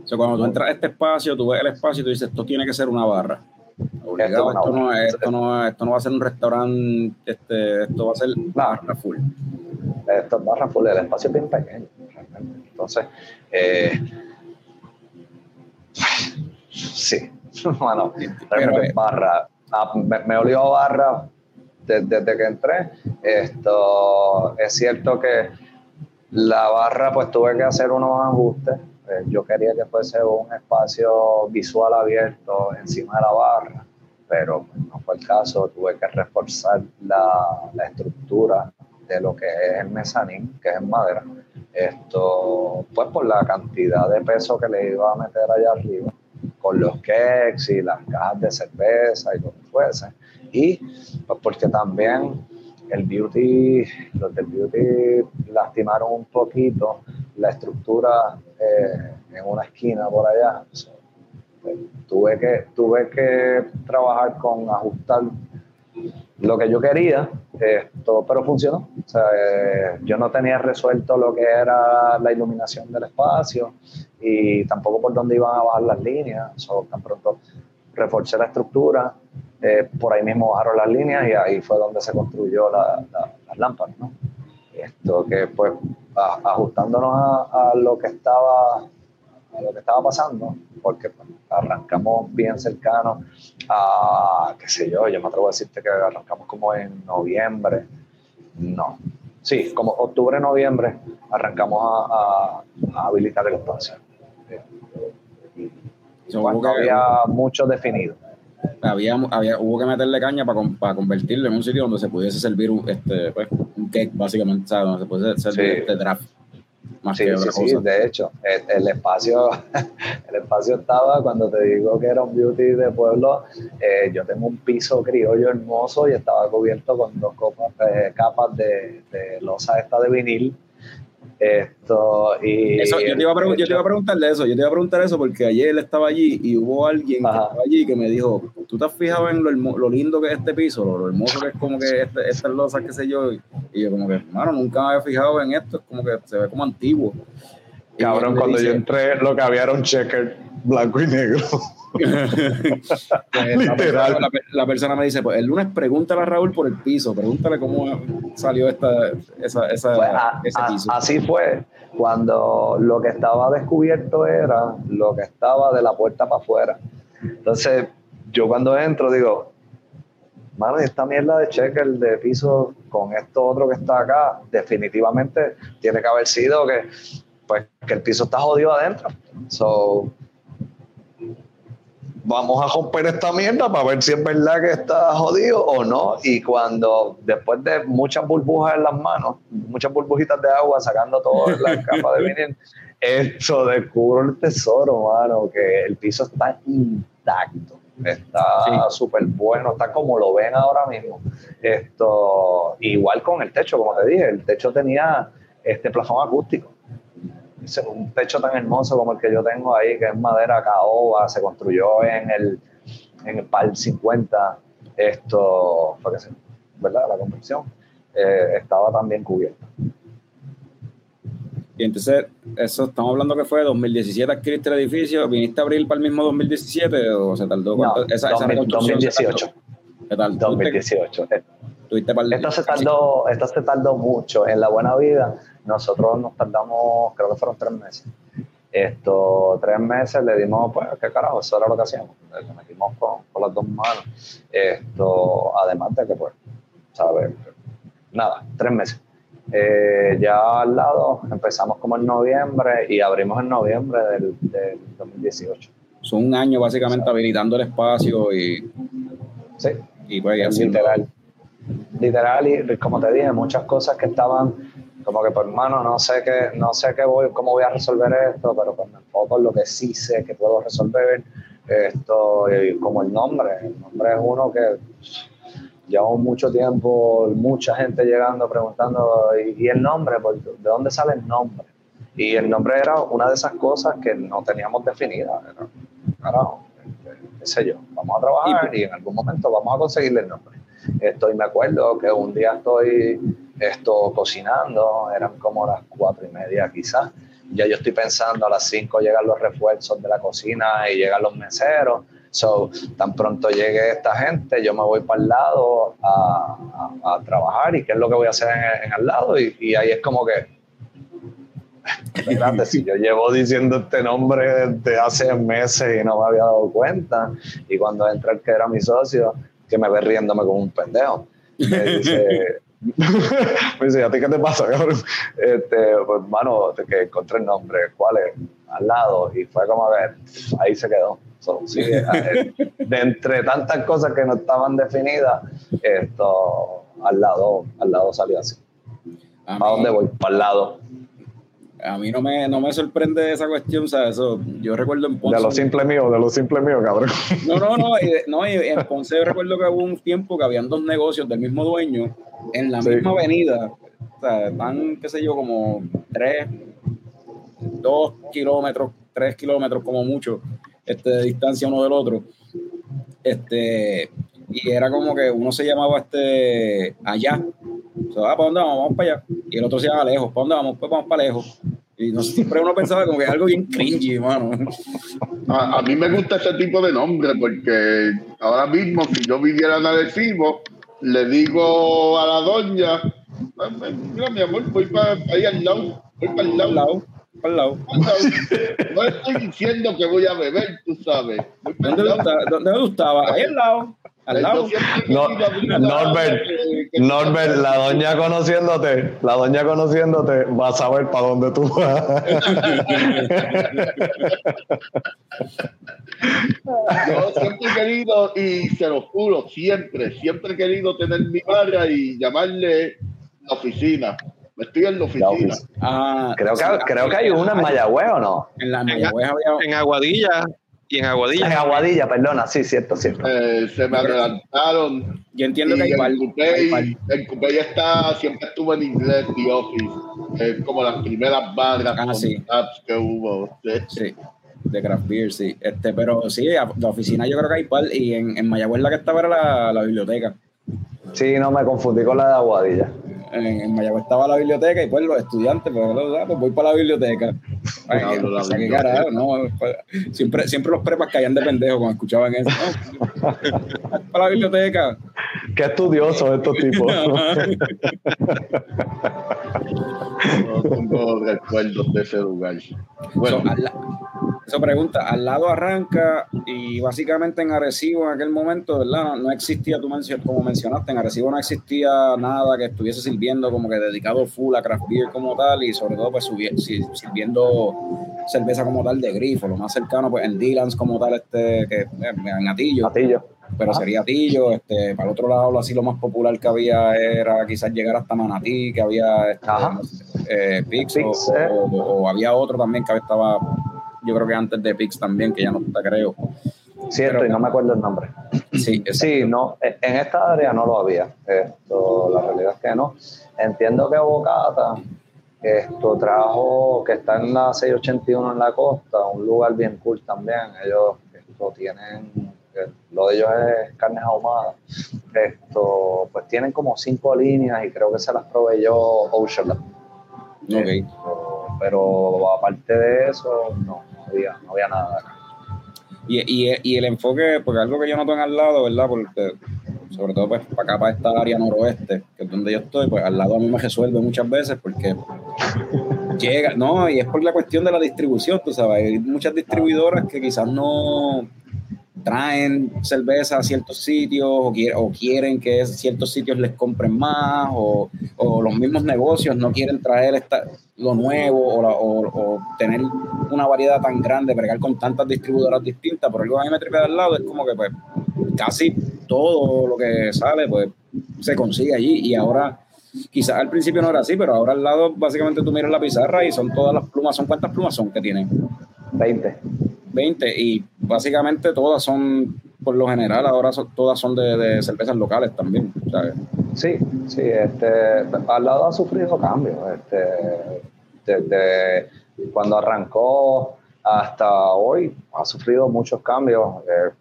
O sea, cuando tú entras a este espacio, tú ves el espacio y tú dices, esto tiene que ser una barra. esto, no, esto, no, esto no va a ser un restaurante, este, esto va a ser barra full. Esto es barra full, el espacio es bien pequeño, realmente. Entonces, eh, sí, bueno, pero, barra. Ah, me, me, olió barra desde, que entré. Esto es cierto que la barra, pues tuve que hacer unos ajustes. Eh, yo quería que fuese un espacio visual abierto encima de la barra, pero no fue el caso. Tuve que reforzar la, la estructura de lo que es el mezanín, que es en madera. Esto, pues por la cantidad de peso que le iba a meter allá arriba con los cakes y las cajas de cerveza y lo que fuese. Y pues porque también el beauty, los del beauty lastimaron un poquito la estructura eh, en una esquina por allá. Pues, tuve, que, tuve que trabajar con ajustar lo que yo quería, esto, pero funcionó. Eh, yo no tenía resuelto lo que era la iluminación del espacio y tampoco por dónde iban a bajar las líneas. So, tan pronto reforcé la estructura, eh, por ahí mismo bajaron las líneas y ahí fue donde se construyó la, las lámparas. Esto que pues ajustándonos a, lo que estaba a lo que estaba pasando, porque pues, arrancamos bien cercanos a, qué sé yo, yo me atrevo a decirte que arrancamos como en noviembre, no, sí, como octubre, noviembre, arrancamos a, habilitar el espacio. no había mucho definido. Había, había, hubo que meterle caña para, para convertirlo en un sitio donde se pudiese servir este, pues, un cake, básicamente, ¿sabes? donde se pudiese servir este draft sí, sí, sí, de hecho, el, espacio, el espacio estaba, cuando te digo que era un beauty de pueblo, eh, yo tengo un piso criollo hermoso y estaba cubierto con dos copas, eh, capas de, de losa esta de vinil esto, y eso, yo, te iba a yo te iba a preguntarle eso, yo te iba a preguntar eso porque ayer él estaba allí y hubo alguien que estaba allí que me dijo, ¿tú te has fijado en lo, lo lindo que es este piso, lo, hermoso que es como que este, estas losas, qué sé yo? Y, yo como que, hermano, nunca me había fijado en esto, es como que se ve como antiguo. Cabrón, cuando yo entré lo que había era un checker blanco y negro. Pues, Literal. La, persona me dice, pues el lunes pregúntale a Raúl por el piso, pregúntale cómo salió esta, esa, esa pues, ese piso. así fue, cuando lo que estaba descubierto era lo que estaba de la puerta para afuera. Entonces, yo cuando entro digo, mano, esta mierda de checker de piso con esto otro que está acá, definitivamente tiene que haber sido que, pues, que el piso está jodido adentro. So, vamos a romper esta mierda para ver si es verdad que está jodido o no. Y cuando, después de muchas burbujas en las manos, muchas burbujitas de agua sacando toda la capa de vinil, esto descubro el tesoro, mano, que el piso está intacto. Está súper bueno, está como lo ven ahora mismo. Esto, igual con el techo, como te dije, el techo tenía este plafón acústico un techo tan hermoso como el que yo tengo ahí, que es madera caoba, se construyó en el, en el PAL 50, esto fue que ¿verdad? La construcción eh, estaba también cubierta. Y entonces, eso estamos hablando que fue 2017 adquiriste el edificio, ¿viniste a abrir para el mismo 2017 o se tardó? No, esa, 2018. 2018. Tuviste par de- Esto se tardó, esto se tardó mucho. En la buena vida, nosotros nos tardamos, creo que fueron tres meses. Esto, tres meses le dimos, pues, qué carajo, eso era lo que hacíamos. Le metimos con, con las dos manos. Esto, además de que, pues, ¿sabes? Nada, tres meses. Eh, ya al lado empezamos como en noviembre y abrimos en noviembre del, del 2018. Son un año básicamente habilitando el espacio y, Sí, y pues literal. Literal, y como te dije, muchas cosas que estaban como que, por hermano, no sé qué, no sé qué voy, cómo voy a resolver esto, pero pues me enfoco en lo que sí sé que puedo resolver. Esto, y como el nombre, el nombre es uno que llevamos mucho tiempo, mucha gente llegando preguntando, ¿y, y el nombre? Pues, ¿De dónde sale el nombre? Y el nombre era una de esas cosas que no teníamos definida. Era, carajo, este, qué sé yo, vamos a trabajar y en algún momento vamos a conseguirle el nombre. Esto, y me acuerdo que un día estoy esto, cocinando, eran como las cuatro y media quizás, ya yo estoy pensando a las cinco llegan los refuerzos de la cocina y llegan los meseros, so, tan pronto llegue esta gente, yo me voy para el lado a, a- a trabajar y qué es lo que voy a hacer en, en al lado. Y, y ahí es como que Espérate, si yo llevo diciendo este nombre desde hace meses y no me había dado cuenta. Y cuando entra el que era mi socio, que me ve riéndome como un pendejo, me dice, me dice, ¿a ti qué te pasa, cabrón? Este, pues, mano, que encontré el nombre, ¿cuál es? Al lado. Y fue como a ver, ahí se quedó. So, sí, eh, de entre tantas cosas que no estaban definidas, esto al lado, al lado salió así. a, ¿A mí, dónde voy? Para el lado. A mí no me, no me sorprende esa cuestión, ¿sabes? Eso, yo recuerdo en Ponce. De lo simple mío, de lo simple mío, cabrón. No, no, no, y, no, y en Ponce yo recuerdo que hubo un tiempo que habían dos negocios del mismo dueño en la Sí. misma avenida. O sea, están, qué sé yo, como tres, dos kilómetros, tres kilómetros como mucho este, de distancia uno del otro. Este, y era como que uno se llamaba este allá. O sea, ah, ¿para dónde vamos? Vamos para allá. Y el otro se llama lejos. ¿Para dónde vamos? Pues vamos para lejos. Y no, siempre uno pensaba como que es algo bien cringy, mano. A, a mí me gusta ese tipo de nombre porque ahora mismo, si yo viviera en Arecibo, le digo a la doña, "Ah, mira mi amor, voy para ahí al lado, voy para el lado. el lado. al lado". No estoy diciendo que voy a beber, tú sabes. ¿Dónde? ¿Dónde tú estabas? Ahí al lado. Al lado. No, Norbert, Norbert, la doña conociéndote, la doña conociéndote va a saber para dónde tú vas. Yo siempre he querido, y se lo juro, siempre, siempre he querido tener mi barra y llamarle la oficina. Estoy en la La oficina. Ah, Creo que, creo que hay una en Mayagüez o no. En la Mayagüez había. En Aguadilla y en Aguadilla. En Aguadilla, perdona, sí, cierto, cierto. Eh, se me adelantaron. Yo entiendo que hay el Coupé, el Coupé ya está, siempre estuvo en inglés, The Office. Es como las primeras barras Ah, sí. que hubo. Sí. Sí, de craft beer, sí. Este, pero sí, la oficina yo creo que hay par. Y en, en Mayagüez la que estaba era la, la biblioteca. Sí, no me confundí con la de Aguadilla. En, en Mayagüez estaba la biblioteca y pues los estudiantes, pues, ah, pues voy para la biblioteca. Ay, Diablo, la o sea, qué biblioteca. carajo, no, pues, siempre, siempre los prepas caían de pendejos cuando escuchaban eso. No, para la biblioteca. Qué estudiosos estos tipos. No tengo recuerdos de ese lugar. Bueno, So, al la- Eso pregunta, al lado arranca y básicamente en Arecibo en aquel momento, ¿verdad? No, no existía, tú como mencionaste, en Arecibo no existía nada que estuviese sirviendo como que dedicado full a craft beer como tal y sobre todo pues sirviendo cerveza como tal de grifo, lo más cercano pues en Dylan's como tal, este, que eh, en Atillo, Matillo. pero sería Atillo, este, para el otro lado así lo más popular que había era quizás llegar hasta Manatí, que había este, no sé, eh, Pix, o- eh. o, o había otro también que estaba, yo creo que antes de Pix también, que ya no está, creo. Cierto, y no me acuerdo el nombre. Sí. Sí, no, en esta área no lo había. Esto, la realidad es que no. Entiendo que Bocata esto trajo, que está en la 681 en la costa, un lugar bien cool también. Ellos esto, tienen, eh, lo de ellos es carnes ahumadas. Esto, pues tienen como cinco líneas y creo que se las proveyó Ocean Lab. Ok. Esto, pero aparte de eso, no, no había, no había nada acá. Y, el enfoque, porque algo que yo noto en al lado, ¿verdad? Porque sobre todo pues para acá, para esta área noroeste, que es donde yo estoy, pues al lado a mí me resuelve muchas veces porque llega, no, y es por la cuestión de la distribución, tú sabes, hay muchas distribuidoras que quizás no traen cerveza a ciertos sitios o, quieren que ciertos sitios les compren más o, los mismos negocios no quieren traer lo nuevo o, tener una variedad tan grande, bregar con tantas distribuidoras distintas, por algo a mí me al lado es como que pues casi todo lo que sale pues se consigue allí y ahora quizás al principio no era así, pero ahora al lado básicamente tú miras la pizarra y son todas las plumas, ¿son cuántas plumas son que tienen? 20. 20 y básicamente todas son, por lo general, ahora todas son de, cervezas locales también. Sí, sí, este, al lado ha sufrido cambios. Este, desde cuando arrancó hasta hoy ha sufrido muchos cambios. Eh,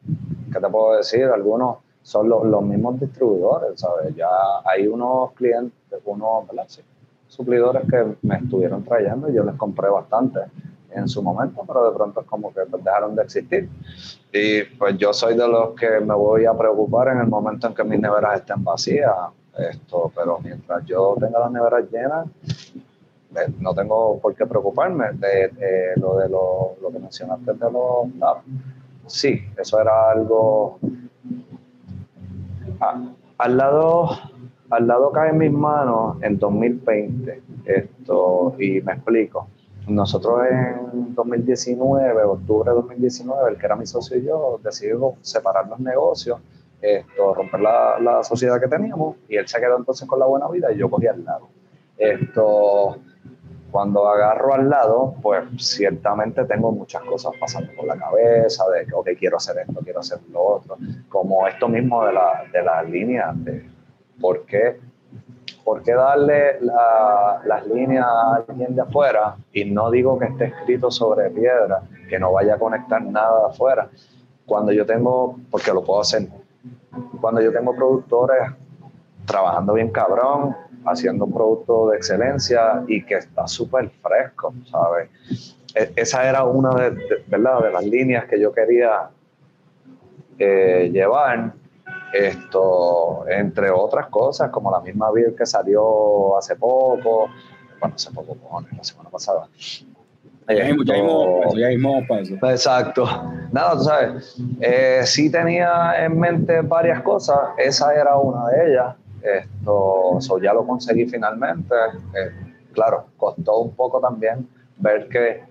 ¿Qué te puedo decir? Algunos son los, los, mismos distribuidores, ¿sabes? Ya hay unos clientes, unos suplidores que me estuvieron trayendo y yo les compré bastante en su momento, pero de pronto es como que pues, dejaron de existir. Y pues yo soy de los que me voy a preocupar en el momento en que mis neveras estén vacías. Esto, pero mientras yo tenga las neveras llenas, no tengo por qué preocuparme de, lo de lo, lo, que mencionaste de los Sí, eso era algo. Al lado al lado cae en mis manos en 2020 esto y me explico nosotros en 2019, octubre de 2019, el que era mi socio y yo decidimos separar los negocios, esto, romper la, la, sociedad que teníamos y él se quedó entonces con la buena vida y yo cogí al lado. Esto, cuando agarro al lado, pues ciertamente tengo muchas cosas pasando por la cabeza, de que, ok, quiero hacer esto, quiero hacer lo otro, como esto mismo de la, de la línea, de por qué ¿por qué darle las líneas a alguien de afuera? Y no digo que esté escrito sobre piedra, que no vaya a conectar nada de afuera. Cuando yo tengo, porque lo puedo hacer, cuando yo tengo productores trabajando bien cabrón, haciendo un producto de excelencia y que está súper fresco, ¿sabes? E, esa era una de, ¿verdad? de las líneas que yo quería eh, llevar esto, entre otras cosas, como la misma beer que salió hace poco, bueno, hace poco, la semana pasada. Exacto. Nada, tú sabes, eh, sí tenía en mente varias cosas, esa era una de ellas. Esto, ya lo conseguí finalmente. Eh, claro, costó un poco también ver que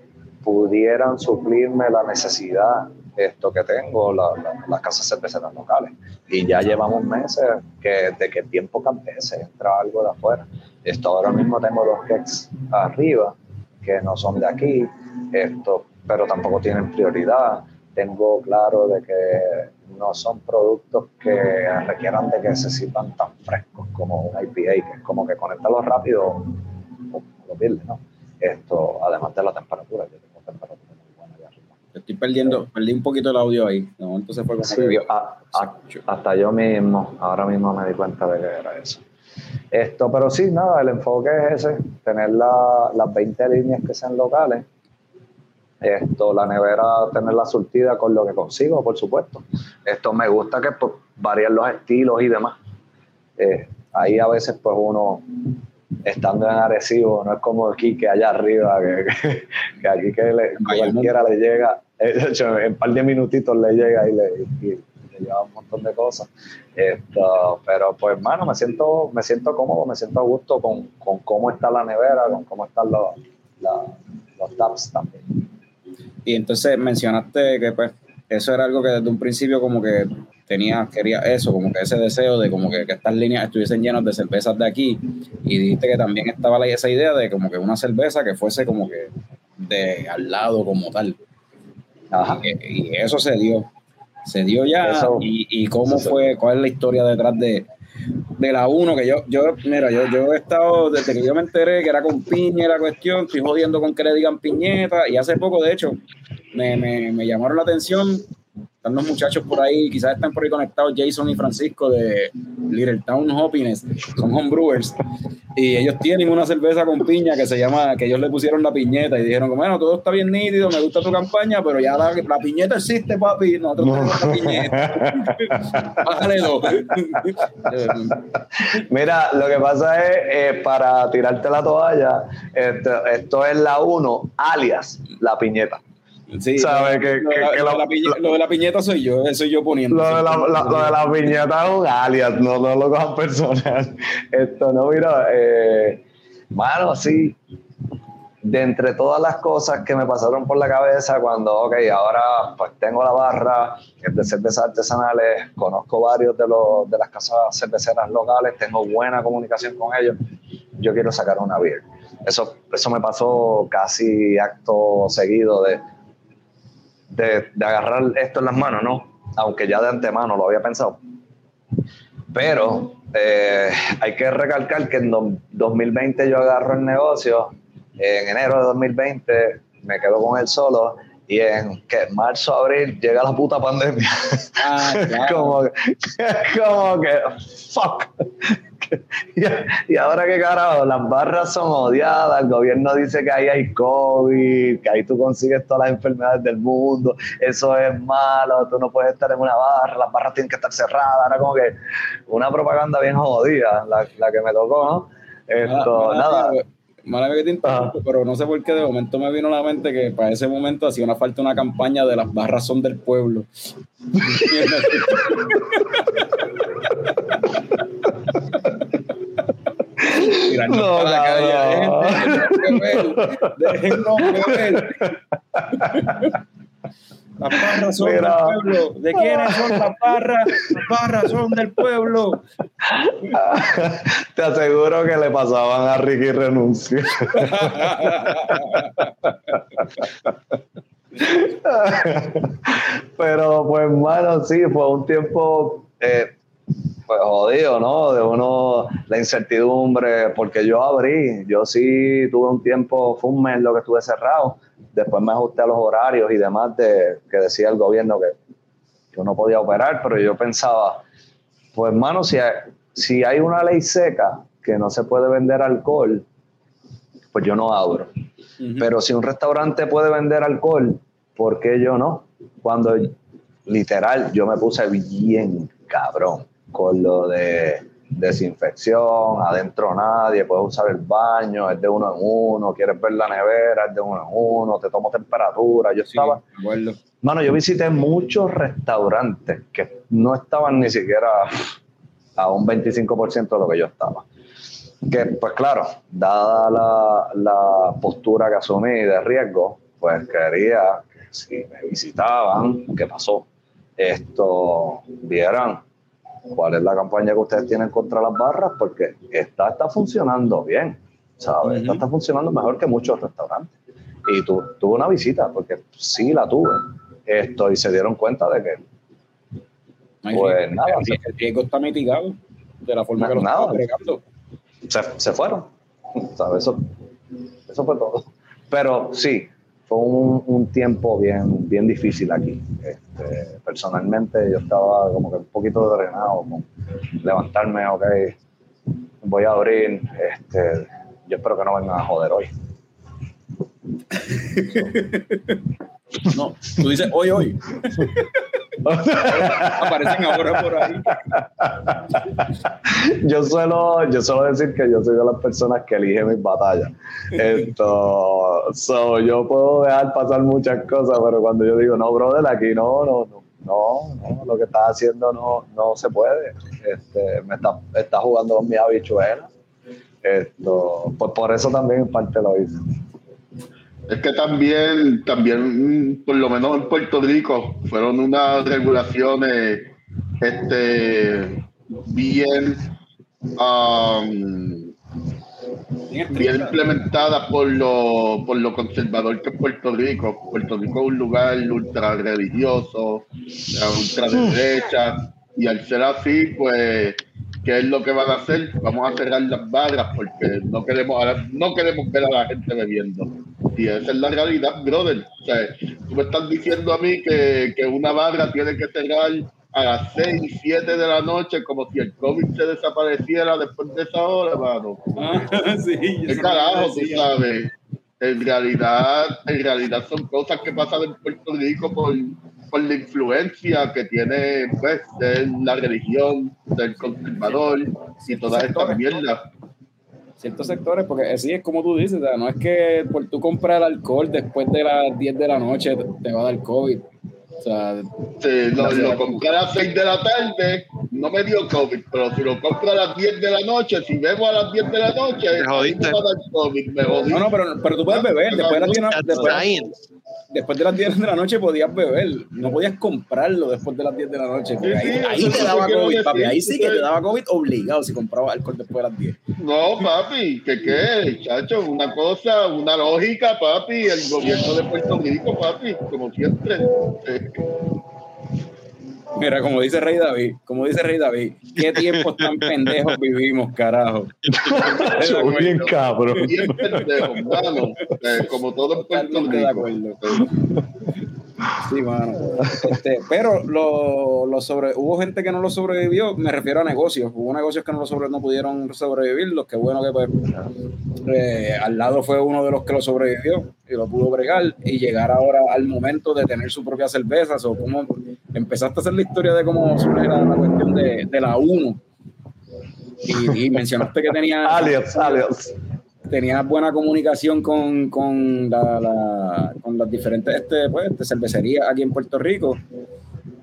pudieran suplirme la necesidad esto que tengo, las casas cerveceras locales. Y ya llevamos meses que de que tiempo se entra algo de afuera. Esto ahora mismo tengo dos kegs arriba que no son de aquí, esto, pero tampoco tienen prioridad. Tengo claro de que no son productos que requieran de que se sirvan tan frescos como un IPA, que es como que conectarlo rápido lo pierde, ¿no? Esto, además de la temperatura, yo tengo temperatura Estoy perdiendo, perdí un poquito el audio ahí. entonces fue hasta yo mismo, ahora mismo me di cuenta de que era eso. Esto, pero sí, nada, el enfoque es ese, tener las 20 líneas que sean locales. Esto, la nevera, tenerla surtida con lo que consigo, por supuesto. Esto me gusta que pues, varían los estilos y demás. Eh, ahí a veces, pues uno estando en Arecibo, no es como aquí que allá arriba, que, aquí que cualquiera le llega, hecho, en un par de minutitos le llega y le, lleva un montón de cosas. Esto, pero pues, hermano, me siento, me siento cómodo, me siento a gusto con, con cómo está la nevera, con cómo están los, los taps también. Y entonces mencionaste que pues eso era algo que desde un principio como que tenía, quería eso, como que ese deseo de como que, estas líneas estuviesen llenas de cervezas de aquí y dijiste que también estaba esa idea de como que una cerveza que fuese como que de al lado como tal. Y, eso se dio, se dio ya. Y, cómo fue, cuál es la historia detrás de, de la 1, que yo, yo, mira, yo, yo he estado, desde que yo me enteré que era con piña la cuestión, estoy jodiendo con que le digan piñeta, y hace poco, de hecho, me, me, me llamaron la atención están los muchachos por ahí, quizás están por ahí conectados, Jason y Francisco de Little Town Hoppiness, son homebrewers, y ellos tienen una cerveza con piña que se llama, que ellos le pusieron la piñeta y dijeron, bueno, todo está bien nítido, me gusta tu campaña, pero ya la, la piñeta existe, papi, nosotros tenemos la piñeta. Bájale dos. Mira, lo que pasa es, eh, para tirarte la toalla, esto, esto es la 1, alias la piñeta. Sí, ¿Sabe? lo, Que- lo- que- lo que de la- lo de la piñeta soy yo, eso soy yo poniendo. Lo de, la, la- lo de la piñeta es un alias, no, no lo cojan personal. Esto no, mira, eh, mano, sí. De entre todas las cosas que me pasaron por la cabeza cuando, ok, ahora pues tengo la barra de cervezas artesanales, conozco varios de, los, de las casas cerveceras locales, tengo buena comunicación con ellos, yo quiero sacar una beer. Eso, eso me pasó casi acto seguido de, de, de agarrar esto en las manos, ¿no? Aunque ya de antemano lo había pensado. Pero eh, hay que recalcar que en do- 2020 yo agarro el negocio, en enero de 2020 me quedo con él solo y en que marzo, abril llega la puta pandemia. Ah, claro. como, que- como que, fuck. y, y ahora qué carajo, las barras son odiadas, el gobierno dice que ahí hay COVID, que ahí tú consigues todas las enfermedades del mundo, eso es malo, tú no puedes estar en una barra, las barras tienen que estar cerradas, era como que una propaganda bien jodida, la, la que me tocó, ¿no? Esto, Mala- nada. Mala que te interrumpo, pero no sé por qué de momento me vino a la mente que para ese momento hacía una falta una campaña de las barras son del pueblo. Tirarnos No, para la calle, déjennos beber, déjennos beber. Las barras son Mira. del pueblo. ¿De quiénes son las barras? Las barras son del pueblo. Te aseguro que le pasaban a Ricky Renuncio. Pero pues, mano, sí, fue un tiempo eh, pues, jodido, ¿no? De uno, la incertidumbre, porque yo abrí, yo sí tuve un tiempo, fue un mes lo que estuve cerrado, después me ajusté a los horarios y demás de, que decía el gobierno que yo no podía operar, pero yo pensaba, pues hermano, si hay, si hay una ley seca que no se puede vender alcohol, pues yo no abro. Pero si un restaurante puede vender alcohol, ¿por qué yo no? Cuando literal yo me puse bien cabrón con lo de desinfección, adentro nadie, puedes usar el baño, es de uno en uno, quieres ver la nevera, es de uno en uno, te tomo temperatura. Yo estaba. Mano, yo visité muchos restaurantes que no estaban ni siquiera a un 25% de lo que yo estaba. Que, pues claro, dada la, la postura que asumí de riesgo, pues quería que si me visitaban, ¿qué pasó? Esto, vieran cuál es la campaña que ustedes tienen contra las barras, porque esta está funcionando bien, ¿sabes? Esta está funcionando mejor que muchos restaurantes. Y tu, tuve una visita, porque sí la tuve, esto, y se dieron cuenta de que Pues nada, el, rie- el riesgo está mitigado de la forma que lo estaba agregando. se, se fueron, ¿sabes? Eso, eso fue todo. Pero sí, fue un, un tiempo bien, bien difícil aquí. Este, personalmente yo estaba como que un poquito drenado con levantarme, ok, voy a abrir, este, yo espero que no vengan a joder hoy. No, tú dices hoy, hoy. Aparecen ahora por ahí. yo suelo, yo suelo decir que yo soy de las personas que elige mis batallas. Esto, yo puedo dejar pasar muchas cosas, pero cuando yo digo, no, brother, aquí no, no, no, no, no, lo que estás haciendo no, no se puede. Este, me está, está jugando con mis habichuelas. Esto, pues por eso también en parte lo hice. Es que también, también, mm, por lo menos en Puerto Rico, fueron unas regulaciones este, bien, um, bien implementadas por lo, por lo conservador que es Puerto Rico. Puerto Rico es un lugar ultra religioso, ultra derecha, y al ser así, pues, ¿qué es lo que van a hacer? Vamos a cerrar las barras porque no queremos, no queremos ver a la gente bebiendo. Y esa es la realidad, brother. O sea, tú me estás diciendo a mí que, que una barra tiene que cerrar a las 6, 7 de la noche, como si el COVID se desapareciera después de esa hora, hermano. sí, ¿Qué carajo, tú sabes? En realidad, en realidad son cosas que pasan en Puerto Rico por, por la influencia que tiene pues, de la religión, del conservador y todas estas mierdas ciertos sectores, porque así es como tú dices, no es que por tú comprar alcohol después de las 10 de la noche te va a dar COVID. O sea, sí, lo, lo compré a las 6 de la tarde, no me dio COVID, pero si lo compro a las 10 de la noche, si bebo a las 10 de la noche, me jodiste. Me va a dar COVID, me No, no, pero, pero tú puedes beber. Después de, las 10, después, después de las 10 de la noche podías beber. No podías comprarlo después de las 10 de la noche. Sí, ahí, sí, ahí te daba COVID, papi. Ahí sí que te daba COVID obligado si comprabas alcohol después de las 10. No, papi, ¿qué qué, chacho? Una cosa, una lógica, papi. El gobierno de Puerto Rico, papi, como siempre. Mira, como dice Rey David, como dice Rey David, qué tiempos tan pendejos vivimos, carajo. bien cabrón. Bien pendejo, mano. Eh, como todo en Puerto Rico. Sí, mano. Este, pero lo, lo, sobre, hubo gente que no lo sobrevivió, me refiero a negocios. Hubo negocios que no lo sobre, no pudieron sobrevivir, los que bueno que pues, eh, al lado fue uno de los que lo sobrevivió y lo pudo bregar y llegar ahora al momento de tener su propia cerveza. O cómo empezaste a hacer la historia de cómo surge la, cuestión de, de, la 1 y, mencionaste que tenía alias, alias tenía buena comunicación con, con, la, con las diferentes este, pues, este, cervecerías aquí en Puerto Rico.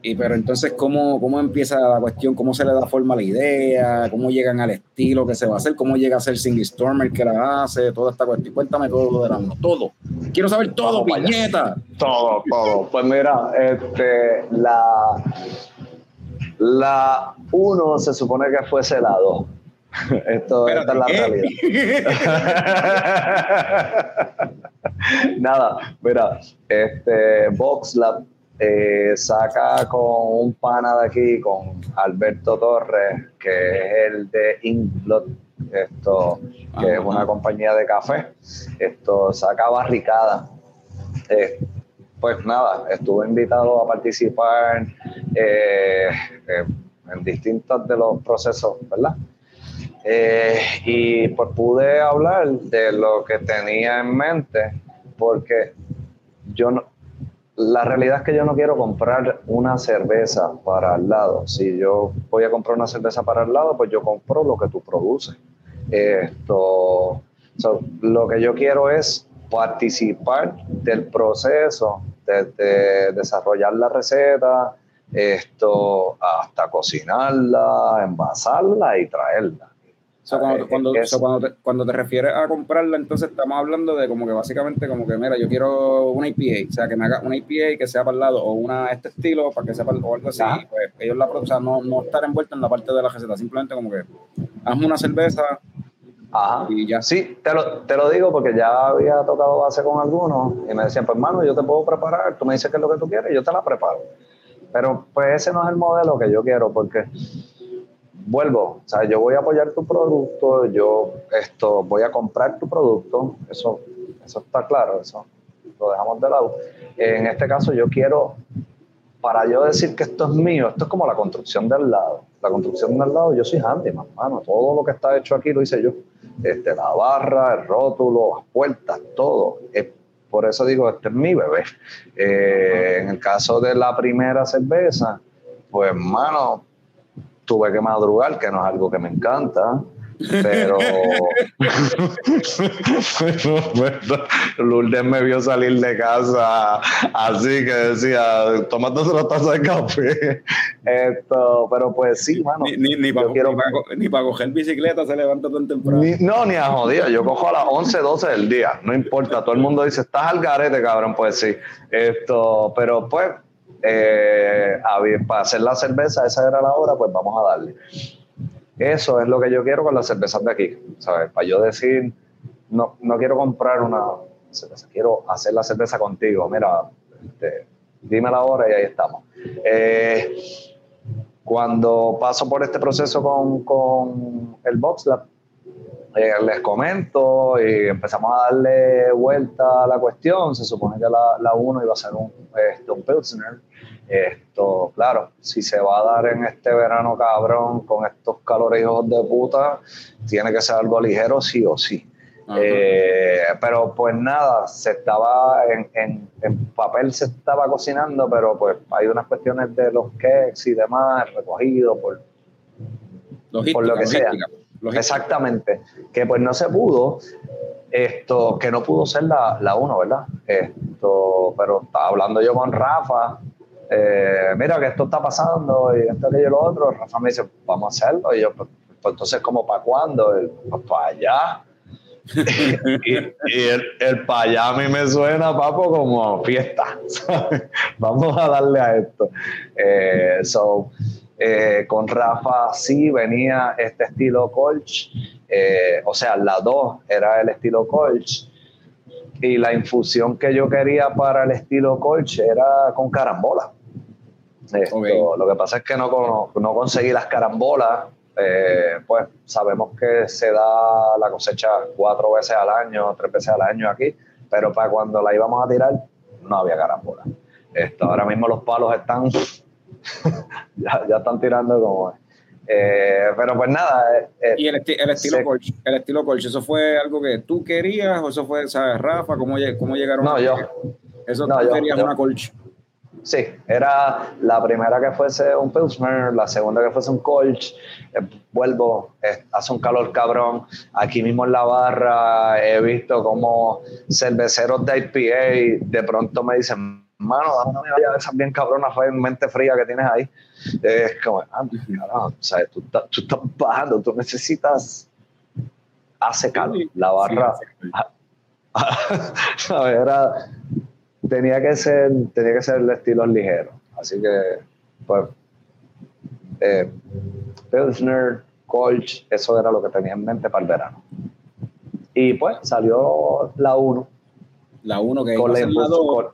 Y pero entonces, ¿cómo, ¿cómo empieza la cuestión? ¿Cómo se le da forma a la idea? ¿Cómo llegan al estilo que se va a hacer? ¿Cómo llega a ser Singy Stormer que la hace? Toda esta cuestión. Cuéntame todo lo de la Todo. Quiero saber todo, piñeta. Todo, todo. Pues mira, este, la, la uno se supone que fuese la 2 Esto, esta es la realidad. Nada, mira, este VoxLab eh, saca con un pana de aquí, con Alberto Torres, que es el de Inkblot, esto, que es una compañía de café. Esto saca barricada. Eh, pues nada, estuve invitado a participar eh, en distintos de los procesos, ¿verdad? Eh, y pues pude hablar de lo que tenía en mente, porque yo no, la realidad es que yo no quiero comprar una cerveza para el lado. Si yo voy a comprar una cerveza para el lado, pues yo compro lo que tú produces. Esto, lo que yo quiero es participar del proceso desde desarrollar la receta, esto hasta cocinarla, envasarla y traerla cuando, cuando, cuando, te, cuando, te, refieres a comprarla, entonces estamos hablando de como que básicamente como que, mira, yo quiero una IPA, o sea, que me haga una IPA que sea para el lado o una este estilo para que sea para o algo así, pues ellos la o sea, no, no estar envuelta en la parte de la receta, simplemente como que hazme una cerveza Ajá. y ya. Sí, te lo, te lo digo porque ya había tocado base con algunos y me decían, pues hermano, yo te puedo preparar, tú me dices qué es lo que tú quieres, yo te la preparo. Pero pues ese no es el modelo que yo quiero porque vuelvo, o sea, yo voy a apoyar tu producto, yo esto, voy a comprar tu producto, eso, eso está claro, eso lo dejamos de lado. En este caso yo quiero, para yo decir que esto es mío, esto es como la construcción del lado. La construcción del lado, yo soy handyman, mano, todo lo que está hecho aquí lo hice yo. Este, la barra, el rótulo, las puertas, todo. por eso digo, este es mi bebé. Eh, en el caso de la primera cerveza, pues, mano, tuve que madrugar, que no es algo que me encanta, pero Lourdes me vio salir de casa así que decía, tomando una taza de café. Esto, pero pues sí, mano. Ni, ni, para, coger bicicleta se levanta tan temprano. no, ni a jodida. Yo cojo a las 11, 12 del día. No importa. Todo el mundo dice, estás al garete, cabrón. Pues sí. Esto, pero pues eh, para hacer la cerveza, esa era la hora, pues vamos a darle. Eso es lo que yo quiero con las cervezas de aquí, ¿sabes? Para yo decir, no, no quiero comprar una cerveza, quiero hacer la cerveza contigo. Mira, este, dime la hora y ahí estamos. Eh, cuando paso por este proceso con, con el BoxLab, eh, les comento y empezamos a darle vuelta a la cuestión. Se supone que la, la uno iba a ser un, este, un Pilsner. Esto, claro, si se va a dar en este verano cabrón con estos calores hijos de puta, tiene que ser algo ligero sí o sí. Eh, pero pues nada, se estaba en, en, papel se estaba cocinando, pero pues hay unas cuestiones de los cakes y demás recogidos por, por lo que sea. Exactamente, que pues no se pudo, esto, que no pudo ser la, la uno, ¿verdad? Esto, pero estaba hablando yo con Rafa, eh, mira que esto está pasando y esto y lo otro, Rafa me dice, vamos a hacerlo, y yo, pues, pues entonces, ¿como para cuándo? Pues para allá y, el, el para allá a mí me suena, papo, como fiesta. Vamos a darle a esto. Eh, so, eh, con Rafa sí venía este estilo Colch, eh, o sea, la 2 era el estilo Colch. Y la infusión que yo quería para el estilo Colch era con carambola. Lo que pasa es que no, no conseguí las carambolas eh, pues sabemos que se da la cosecha cuatro veces al año, tres veces al año aquí, pero para cuando la íbamos a tirar no había carambola. Esto, ahora mismo los palos están, ya, están tirando como... Eh, pero pues nada. Eh, ¿Y el, estilo Colch? ¿El estilo Colch, eso fue algo que tú querías o eso fue, ¿sabes, Rafa? ¿Cómo, cómo llegaron no, yo. Eso no, tú querías una Colch. Sí, era la primera que fuese un Pilsner, la segunda que fuese un Colch. Eh, vuelvo, eh, hace un calor cabrón. Aquí mismo en la barra he visto como cerveceros de IPA de pronto me dicen, mano, dame una medalla de esas bien cabrona, fue mente fría que tienes ahí. Es como, ah, carajo, o sea, tú, tú, estás bajando, tú necesitas. Hace calor. La barra. Sí, era tenía que ser, tenía que ser el estilo ligero. Así que, pues, eh, Pilsner, Colch, eso era lo que tenía en mente para el verano. Y pues salió la 1. La 1 que con la infusión,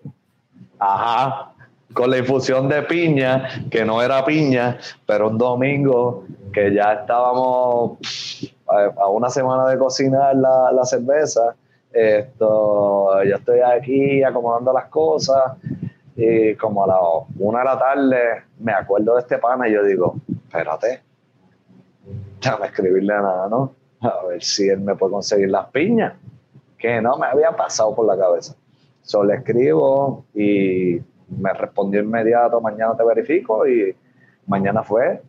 Ajá, con la infusión de piña, que no era piña, pero un domingo que ya estábamos a, una semana de cocinar la, la cerveza esto, yo estoy aquí acomodando las cosas y como a las una de la tarde me acuerdo de este pana y yo digo, espérate, déjame escribirle nada, ¿no? A ver si él me puede conseguir las piñas, que no me había pasado por la cabeza. Solo le escribo y me respondió inmediato, mañana te verifico y mañana fue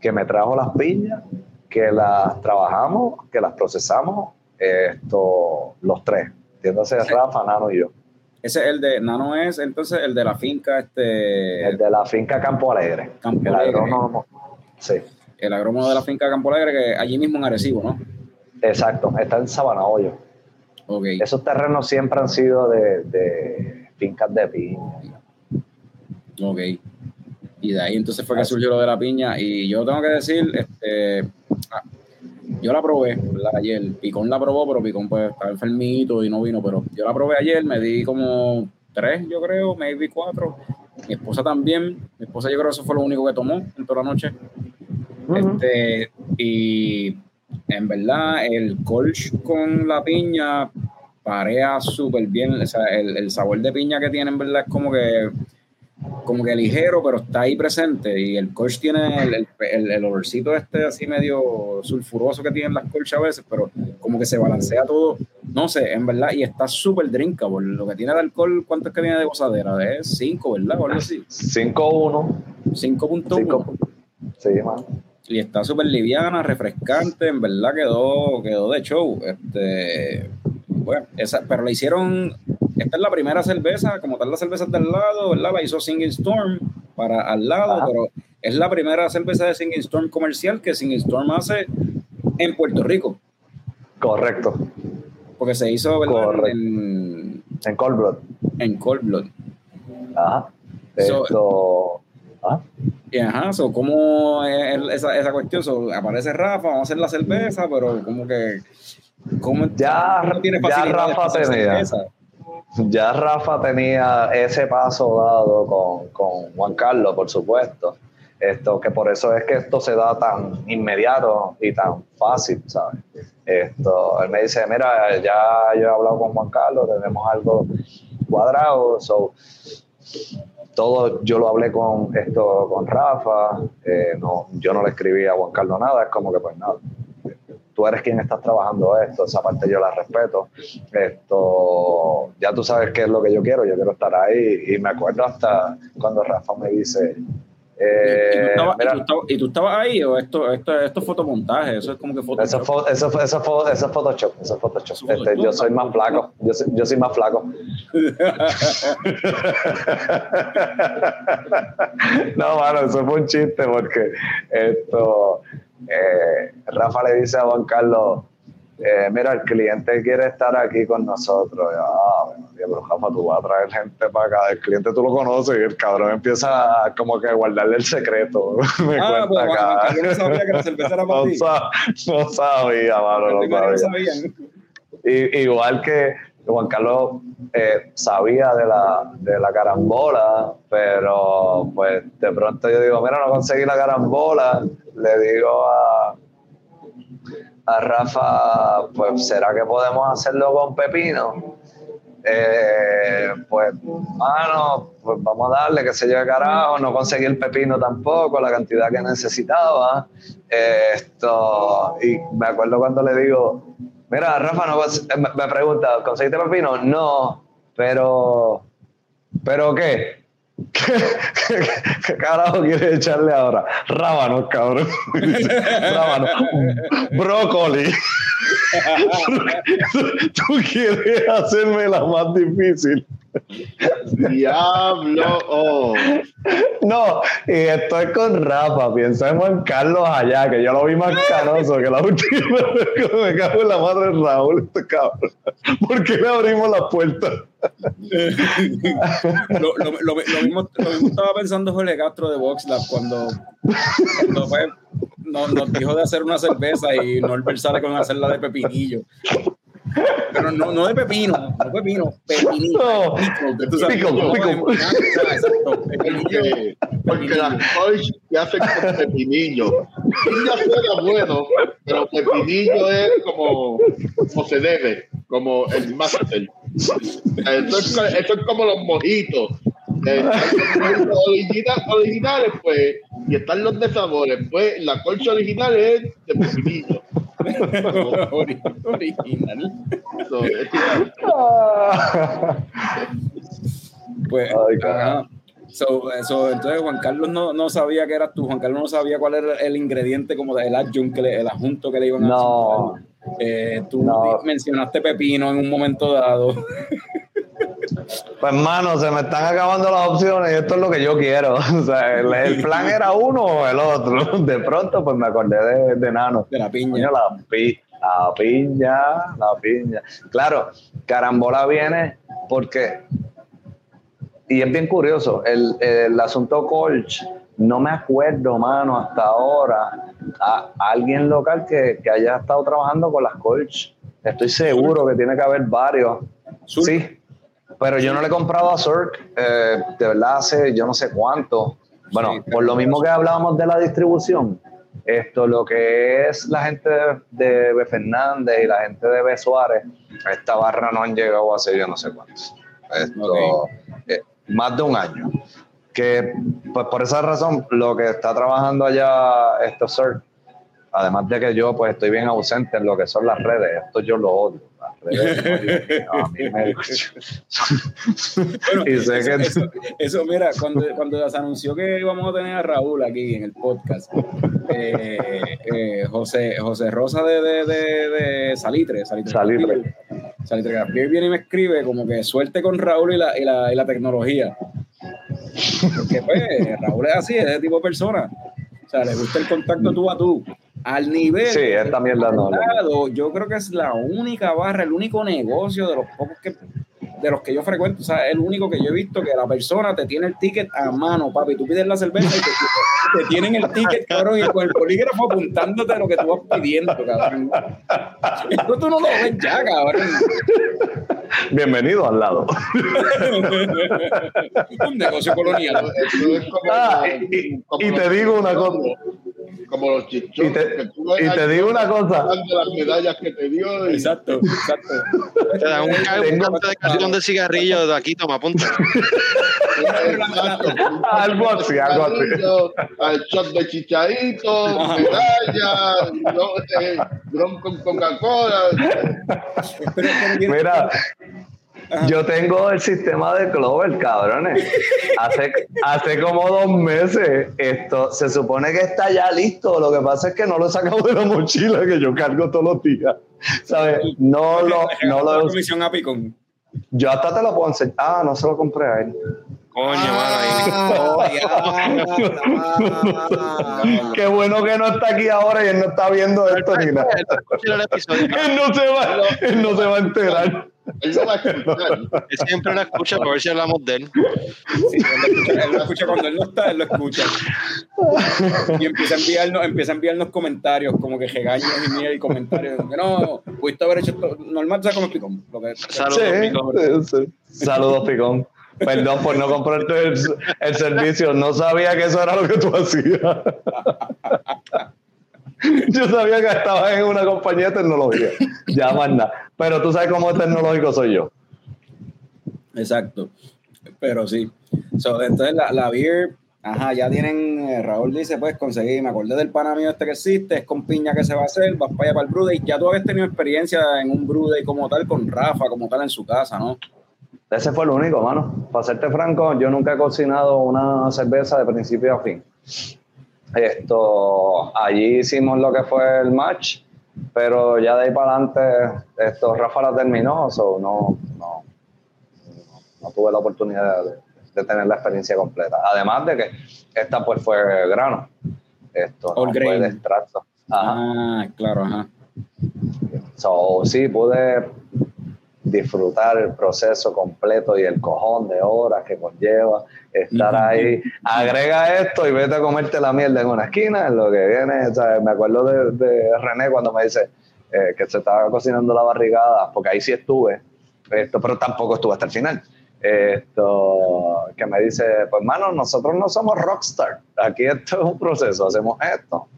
que me trajo las piñas, que las trabajamos, que las procesamos esto, los tres, entiéndase Rafa, Nano y yo. Ese es el de, Nano es entonces el de la finca, este... El de la finca Campo Alegre. Campo el agrónomo, sí. El agrónomo de la finca Campo Alegre, que allí mismo en Arecibo, ¿no? Exacto, está en Sabana Hoyo. Okay. Esos terrenos siempre han sido de, de fincas de piña. Ok. Y de ahí entonces fue que surgió lo de la piña. Y yo tengo que decir, este, yo la probé ayer. Picón la probó, pero Picón pues estaba enfermito y no vino. Pero yo la probé ayer, me di como tres, yo creo, maybe cuatro. Mi esposa también. Mi esposa yo creo que eso fue lo único que tomó en toda la noche. este, y en verdad, el colch con la piña parea súper bien. O sea, el, el sabor de piña que tiene en verdad es como que como que ligero, pero está ahí presente. Y el coach tiene el, el, el, olorcito este así medio sulfuroso que tienen las colchas a veces, pero como que se balancea todo. No sé, en verdad, y está súper drinkable. Lo que tiene el alcohol, ¿cuánto es que viene de gozadera? Es 5, ¿verdad? O algo así. 5.1. 5.1. Sí, man. Y está súper liviana, refrescante, en verdad quedó, quedó de show. Este, bueno, esa, pero le hicieron esta es la primera cerveza, como tal la cerveza del lado, ¿verdad? La hizo Singing Storm para al lado, pero es la primera cerveza de Singing Storm comercial que Singing Storm hace en Puerto Rico. Correcto. Porque se hizo En, en Cold Blood. En Cold Blood. Ajá. Esto... ¿Ah? Y ajá, so, ¿cómo es esa, esa cuestión? aparece Rafa, vamos a hacer la cerveza, pero como que. ¿cómo, ya, tiene ya Rafa tenía ya Rafa tenía ese paso dado con, con, Juan Carlos, por supuesto. Esto, que por eso es que esto se da tan inmediato y tan fácil, ¿sabes? Esto, él me dice, mira, ya yo he hablado con Juan Carlos, tenemos algo cuadrado, so, todo yo lo hablé con esto con Rafa, eh, no, yo no le escribí a Juan Carlos nada, es como que pues nada, tú eres quien estás trabajando esto, esa parte yo la respeto. Esto, ya tú sabes qué es lo que yo quiero, yo quiero estar ahí. Y me acuerdo hasta cuando Rafa me dice. Eh, ¿Y, tú estabas, mira, ¿y, tú ¿y, tú estabas, ahí o esto, esto, esto es fotomontaje? Eso es como que Photoshop. Eso, eso, eso, eso, es Photoshop. Eso es Photoshop. Eso este, yo soy más flaco. Yo soy, yo soy más flaco. no, mano, eso fue un chiste porque esto eh, Rafa le dice a Juan Carlos, eh, mira, el cliente quiere estar aquí con nosotros. ah, bueno, pero Rafa, tú vas a traer gente para acá. El cliente tú lo conoces y el cabrón empieza a, como que a guardarle el secreto. Me ah, cuenta pues, acá. Yo no sabía que la cerveza era para no, ti. No sabía, mano, no sabía. No sabían. Y, igual que Juan Carlos eh, sabía de la, de la carambola, pero pues de pronto yo digo, mira, no conseguí la carambola, le digo a, a Rafa, pues será que podemos hacerlo con pepino. Eh, pues, mano, pues vamos a darle que se lleve carajo. No conseguí el pepino tampoco, la cantidad que necesitaba. Eh, esto, y me acuerdo cuando le digo, mira, Rafa, no, me, me pregunta, ¿conseguiste pepino? No, pero, ¿pero qué? ¿Qué, qué, carajo quieres echarle ahora? Rábanos, cabrón. Rábanos. Brócoli. Tú quieres hacerme la más difícil. Diablo. Oh. No, y esto es con Rafa. Piensa en Juan Carlos allá, que yo lo vi más canoso que la última vez que me cago en la madre de Raúl, este cabrón. ¿Por qué le abrimos la puerta? lo, lo, lo, lo, mismo, lo mismo estaba pensando Jorge Castro de VoxLab cuando, cuando fue, nos, nos dijo de hacer una cerveza y Norbert sale con hacerla de pepinillo. Pero no, no de pepino, no pepino, pepinillo. No, pico, pico. Exacto, pepinillo. Porque, porque las coach que hacen con pepinillo. Suena bueno, pero pepinillo es como, como se debe, como el máster. Esto es, esto es como los mojitos. Eh, original, originales, pues, y están los de sabores. Pues la colcha original es de pepinillo. Original. So, es Pues, Ay. So, so, entonces Juan Carlos no, no sabía que eras tú, Juan Carlos no sabía cuál era el ingrediente como del adjunct, que le- el adjunto que le iban a No. hacer. Eh, tú No. mencionaste pepino en un momento dado. Pues, mano, se me están acabando las opciones y esto es lo que yo quiero. O sea, el, el plan era uno o el otro. De pronto, pues me acordé de, de Nano. De la piña. Coño, la, pi- la piña, la piña. Claro, carambola viene porque, y es bien curioso, el, el asunto Colch, no me acuerdo, mano, hasta ahora, a, a alguien local que, que haya estado trabajando con las Colch. Estoy seguro que tiene que haber varios. Sur. Sí, pero yo no le he comprado a Cirque, eh, de verdad, hace yo no sé cuánto. Bueno, Sí, por lo mismo que hablábamos de la distribución, esto lo que es la gente de B. Fernández y la gente de B. Suárez, esta barra no han llegado hace yo no sé cuántos. Esto, eh, más de un año. Que pues por esa razón lo que está trabajando allá esto Cirque, además de que yo pues estoy bien ausente en lo que son las redes, esto yo lo odio. Las redes, no, Dios mío, a mí me- Bueno, y sé eso, que eso, eso, mira, cuando, cuando se anunció que íbamos a tener a Raúl aquí en el podcast, eh, eh, José, José Rosa de, de, de, de Salitre, Salitre, Salitre. Salitre viene y me escribe como que suerte con Raúl y la, y la, y la tecnología. Porque pues Raúl es así, es ese tipo de persona. O sea, le gusta el contacto tú a tú. Al nivel. Sí, esta mierda no. al lado, yo creo que es la única barra, el único negocio de los pocos que de los que yo frecuento, o sea, el único que yo he visto que la persona te tiene el ticket a mano, papi, tú pides la cerveza y te, te tienen el ticket, cabrón, y con el polígrafo apuntándote lo que tú vas pidiendo, cabrón. Esto tú no lo ves ya, cabrón. Bienvenido al lado. Un negocio colonial. Es Ah, y, y- y te digo una cosa. Como los chichones. Y te, y te digo una cosa. las medallas que te dio. Exacto, exacto. Te dan un cante de cartón de cigarrillo de aquí, toma, punto. algo así, algo así. Al shot de chichadito, medalla, dron con Coca-Cola. Mira, yo tengo el sistema de Clover, cabrones. Hace, hace como dos meses esto se supone que está ya listo. Lo que pasa es que no lo he sacado de la mochila que yo cargo todos los días. ¿Sabes? No lo. No lo comisión a Picón. Yo hasta te lo puedo enseñar. Ah, no se lo compré a él. Coño, Ah, Qué bueno que no está aquí ahora y él no está viendo esto ni nada. Él no se va, él no se va a enterar. Él lo va a escuchar. Él siempre lo escucha para ver si hablamos de él. Sí, él, lo escucha, él lo escucha cuando él no está, él lo escucha. Y empieza a enviarnos, empieza a enviarnos comentarios, como que regaños y miedo y comentarios. Que no, pudiste haber hecho esto. Normal, ¿sabes cómo Picón? Lo que, Saludos, Sí, Picón. sí. Saludos, Picón. Perdón por no comprarte el, el servicio. No sabía que eso era lo que tú hacías. Yo sabía que estabas en una compañía de tecnología. Ya más nada. Pero tú sabes cómo tecnológico soy yo. Exacto. Pero sí. So, entonces la, la beer, ajá, ya tienen, eh, Raúl dice, pues conseguí, me acordé del pana mío este que existe, es con piña que se va a hacer, vas para allá para el Brew Day. Ya tú habías tenido experiencia en un Brew Day como tal, con Rafa, como tal en su casa, ¿no? Ese fue el único, mano. Para serte franco, yo nunca he cocinado una cerveza de principio a fin. Esto, allí hicimos lo que fue el match, pero ya de ahí para adelante, esto, Rafa la terminó, so no, no, no, no tuve la oportunidad de, de tener la experiencia completa. Además de que esta pues fue grano, esto All no fue de extracto. Ajá. Ah, claro, ajá. So, sí, pude disfrutar el proceso completo y el cojón de horas que conlleva estar ahí. Agrega esto y vete a comerte la mierda en una esquina, en lo que viene. ¿sabes? Me acuerdo de, de René cuando me dice eh, que se estaba cocinando la barrigada, porque ahí sí estuve, esto, pero tampoco estuve hasta el final. Esto, que me dice, pues mano, nosotros no somos rockstar, aquí esto es un proceso, hacemos esto,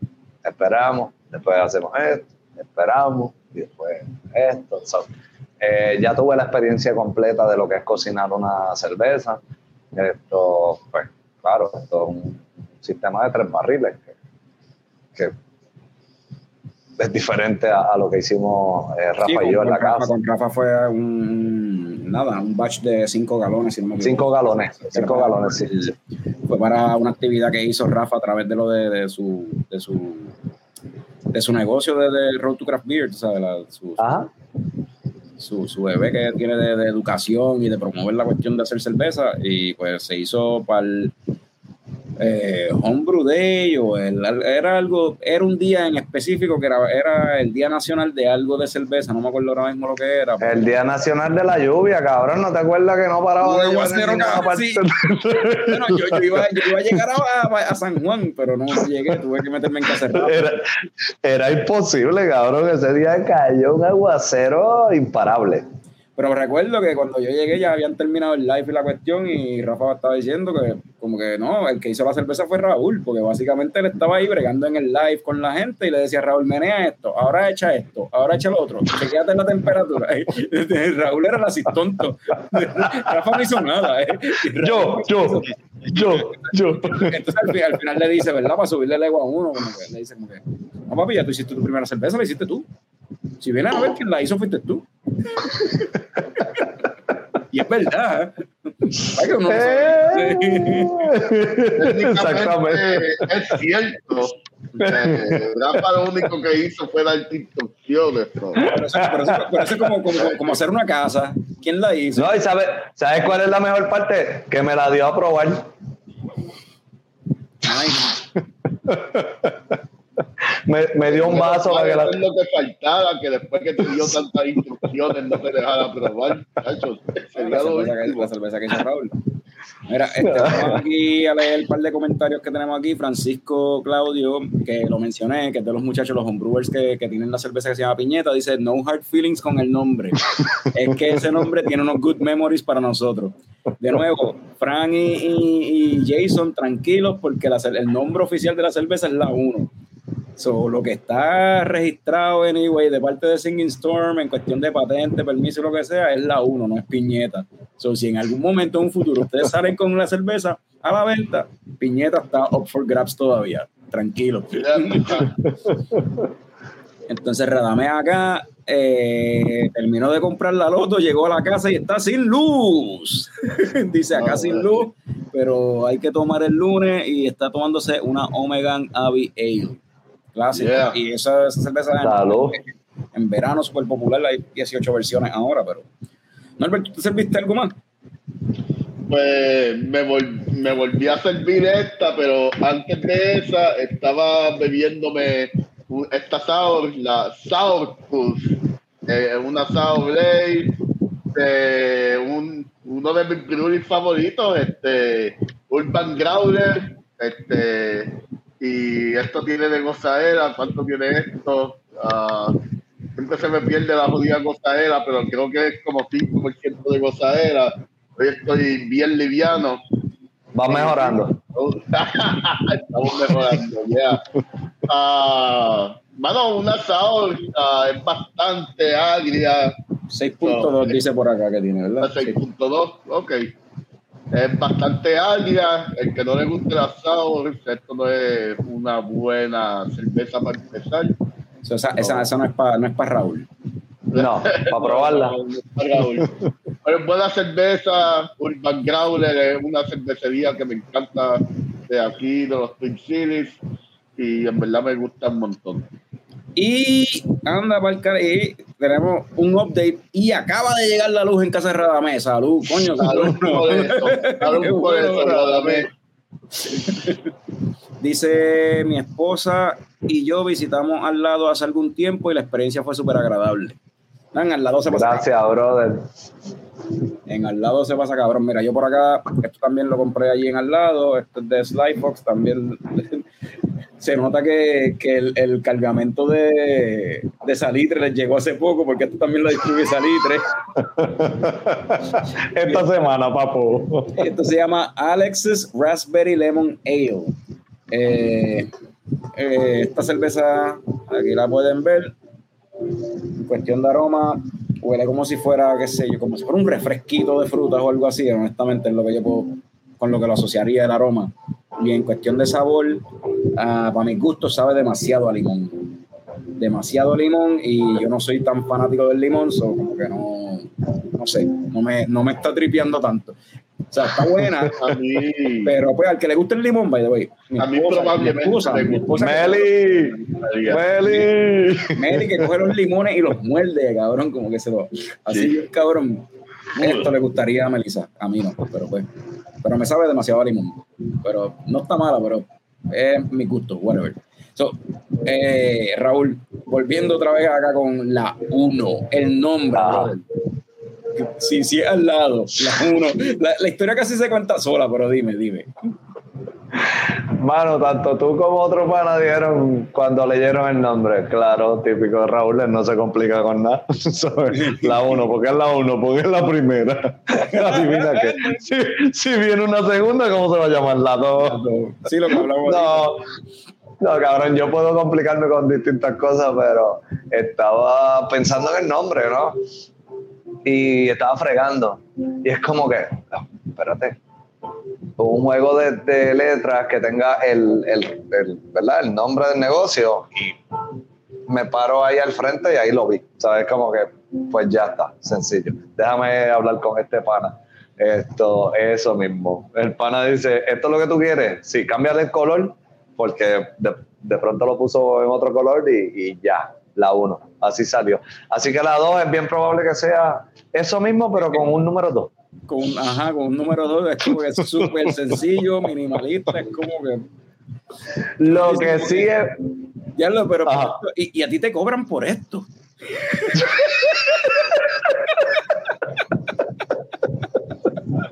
esperamos, después hacemos esto, esperamos y después esto. So, eh, ya tuve la experiencia completa de lo que es cocinar una cerveza. Esto, pues, claro, esto es un sistema de tres barriles que, que es diferente a, a lo que hicimos eh, Rafa Sí, y yo en la Rafa, casa. con Rafa fue un, nada, un batch de cinco galones, si no me equivoco. Cinco galones, Era cinco para- galones, sí, sí. Fue para una actividad que hizo Rafa a través de lo de, de su, de su de su negocio de, de Road to Craft Beer, sabes, la- su, Ajá. Su, su bebé que tiene de, de educación y de promover la cuestión de hacer cerveza y pues se hizo para el eh, Homebrew Day o el, era algo, era un día en específico que era, era el Día Nacional de algo de cerveza, no me acuerdo ahora mismo lo que era. El Día Nacional de la Lluvia, cabrón, ¿no te acuerdas que no paraba de llover sí. Bueno, yo, yo iba, yo iba a llegar a, a- San Juan, pero no llegué, tuve que meterme en casa. Era, era imposible, cabrón. Ese día cayó un aguacero imparable. Pero recuerdo que cuando yo llegué ya habían terminado el live y la cuestión y Rafa estaba diciendo que como que no, el que hizo la cerveza fue Raúl, porque básicamente él estaba ahí bregando en el live con la gente y le decía Raúl, menea esto, ahora echa esto, ahora echa lo otro, chequéate la temperatura. Raúl era el así tonto. Rafa no hizo nada. ¿eh? Yo, yo, yo, yo. Entonces al, fi- al final le dice, ¿verdad? Para subirle el ego a uno, como que le dice como que, no papi, ya tú hiciste tu primera cerveza, la hiciste tú. Si vienes a ver quién la hizo, fuiste tú. y es verdad. ¿eh? Ay, que uno no sabe. Técnicamente Exactamente. Es cierto. Eh, Rafa lo único que hizo fue dar instrucciones. ¿no? Pero eso, pero eso- pero eso es como, como, como hacer una casa. ¿Quién la hizo? No, y sabes, ¿sabes cuál es la mejor parte? Que me la dio a probar. Ay, Me, me dio un vaso para que la. Lo que faltaba, que después que te dio tantas instrucciones no te dejara probar. Chacho, la lo cerveza, que, la cerveza que hizo Raúl. Mira, este, vamos aquí a leer el par de comentarios que tenemos aquí. Francisco Claudio, que lo mencioné, que es de los muchachos, los homebrewers que, que tienen la cerveza que se llama Piñeta, dice no hard feelings con el nombre. es que ese nombre tiene unos good memories para nosotros. De nuevo, Fran y, y- y Jason, tranquilos, porque la el nombre oficial de la cerveza es la 1. So, lo que está registrado, anyway, de parte de Singing Storm en cuestión de patente, permiso, lo que sea, es la 1, no es piñeta. So, si en algún momento en un futuro ustedes salen con una cerveza a la venta, piñeta está up for grabs todavía. Tranquilo. Entonces Radame acá eh, terminó de comprar la loto, llegó a la casa y está sin luz. Dice acá sin luz, pero hay que tomar el lunes y está tomándose una Omegan Abbey Ale. Clásica. Y esa, esa cerveza en, en, verano súper popular, hay 18 versiones ahora, pero. Norbert, ¿tú te serviste algo más? Pues me, me volví a servir esta, pero antes de esa estaba bebiéndome esta sour, la Sourpuss, eh, una Sour Blade, eh, un, uno de mis breweries favoritos, este, Urban Growler, este, y esto tiene de gozadera, ¿cuánto tiene esto? Uh, siempre se me pierde la jodida gozadera, pero creo que es como 5% de gozadera. Hoy estoy bien liviano. Va mejorando. Estamos mejorando, ya. Uh, bueno, un asado uh, es bastante agria. 6.2 dice por acá que tiene, ¿verdad? 6.2, ok. Es bastante agria. El que no le guste el asado, esto no es una buena cerveza para empezar. esa, esa, esa, no es para no es para Raúl. No, para probarla. No, es para Raúl. Pero es buena cerveza. Urban Growler es una cervecería que me encanta de aquí, de los Twin Cities. Y en verdad me gusta un montón. Y anda para y tenemos un update y acaba de llegar la luz en casa de Radamés. Salud, coño, salud. salud por eso, Radamés. Dice mi esposa y yo visitamos al lado hace algún tiempo y la experiencia fue súper agradable. al lado se pasa Gracias, brother. En al lado se pasa cabrón. Mira, yo por acá, esto también lo compré allí en al lado. Esto es de Slyfox, también se nota que, que el, el, cargamento de, de, salitre les llegó hace poco, porque esto también lo distribuye salitre. Esta semana, papo. Esto se llama Alex's Raspberry Lemon Ale. Eh, eh, esta cerveza, aquí la pueden ver. En cuestión de aroma, huele como si fuera, qué sé yo, como si fuera un refresquito de frutas o algo así, honestamente, es lo que yo puedo, con lo que lo asociaría el aroma. Y en cuestión de sabor, uh, para mi gusto sabe demasiado a limón. Demasiado limón y yo no soy tan fanático del limón, so como que no, no sé, no me, no me está tripeando tanto. O sea, está buena. a mí. Pero pues al que le guste el limón, by the way. a mí probablemente. Mi esposa, mi esposa Meli. Meli. Meli que coge los limones y los muerde, cabrón, como que se lo. Así, cabrón. Esto le gustaría a Melissa. A mí no, pero pues. Pero me sabe demasiado a limón. Pero no está mala, pero es mi gusto, whatever. So, eh, Raúl, volviendo otra vez acá con la 1, el nombre, ah. Sí, sí, al lado, la 1. La, la, historia casi se cuenta sola, pero dime, dime. Mano, tanto tú como otros pana dieron cuando leyeron el nombre. Claro, típico de Raúl, no se complica con nada. la 1, porque es la 1, porque es la primera. Adivina que si, si, viene una segunda, ¿cómo se va a llamar? La 2. Sí, lo que hablamos. No. No, cabrón, yo puedo complicarme con distintas cosas, pero estaba pensando en el nombre, ¿no? Y estaba fregando. Y es como que, espérate, un juego de, letras que tenga el, el, ¿verdad? el nombre del negocio y me paro ahí al frente y ahí lo vi. ¿Sabes? Como que, pues ya está, sencillo. Déjame hablar con este pana. Esto, eso mismo. El pana dice, ¿esto es lo que tú quieres? Sí, cámbiale el color porque de, pronto lo puso en otro color y, ya, la 1. Así salió. Así que la 2 es bien probable que sea eso mismo, pero con un número 2. Con, ajá, con un número 2 es como que es súper sencillo, minimalista, es como que... Lo que sí es... Ya lo, pero, y, y a ti te cobran por esto.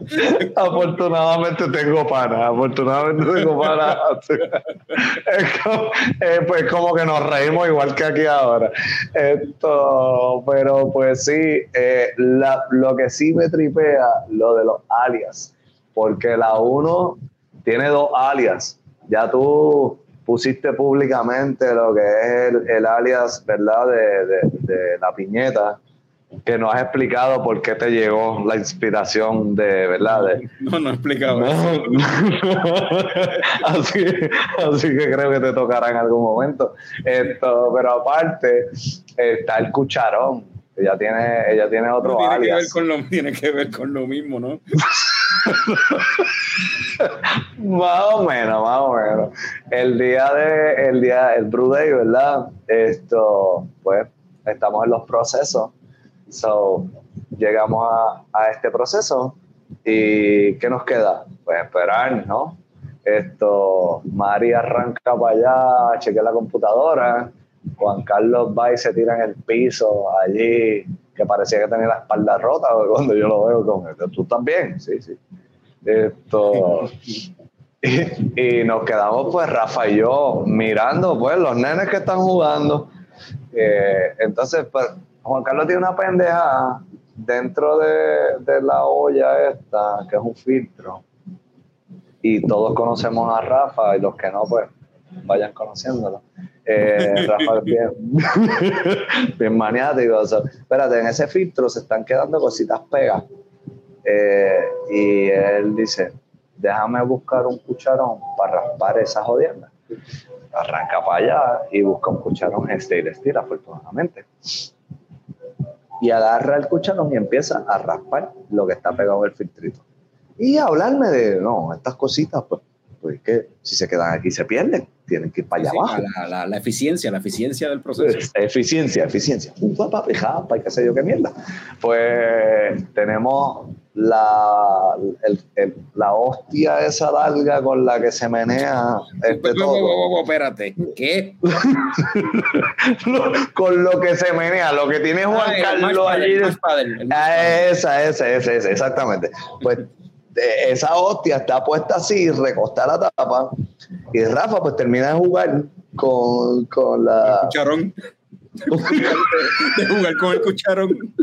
afortunadamente tengo pana, afortunadamente tengo pana. es como, eh, pues como que nos reímos igual que aquí ahora. Esto, pero pues sí, eh, lo que sí me tripea, lo de los alias, porque la uno tiene dos alias. Ya tú pusiste públicamente lo que es el, alias, ¿verdad? De, la piñeta, que no has explicado por qué te llegó la inspiración de, ¿verdad? no, no he explicado. así, así que creo que te tocará en algún momento. Esto, pero aparte está el cucharón. Ella tiene, ella tiene otro tiene alias. Que ver con lo, tiene que ver con lo mismo, ¿no? más o menos, más o menos. El día de, el día, el Brew Day, ¿verdad? Esto, pues, estamos en los procesos. So, llegamos a, a este proceso y ¿qué nos queda? Pues esperar, ¿no? Esto, Mari arranca para allá, chequea la computadora, Juan Carlos va y se tira en el piso allí, que parecía que tenía la espalda rota, cuando yo lo veo con. ¿Tú también? Sí, sí. Esto, y, nos quedamos pues Rafa y yo mirando pues los nenes que están jugando. Eh, entonces, pues Juan Carlos tiene una pendeja dentro de, de, la olla esta, que es un filtro. Y todos conocemos a Rafa y los que no, pues vayan conociéndolo. Eh, Rafa es bien, bien maniático. espérate, en ese filtro se están quedando cositas pegas. Eh, y él dice, déjame buscar un cucharón para raspar esa jodienda. Arranca para allá y busca un cucharón este y afortunadamente. Y agarra el cucharón y empieza a raspar lo que está pegado en el filtrito. Y hablarme de, no, estas cositas, pues, pues que si se quedan aquí se pierden tienen que ir para allá abajo. La, eficiencia, la eficiencia del proceso. Eficiencia, eficiencia. Un papá, y qué sé yo qué mierda. Pues tenemos la, la hostia esa larga con la que se menea este todo. Espérate, ¿qué? con lo que se menea, lo que tiene Juan ah, Carlos allí. esa, esa, esa, esa, exactamente. Pues esa hostia está puesta así, recosta la tapa, y Rafa pues termina de jugar con, con la... El cucharón. de jugar con el cucharón.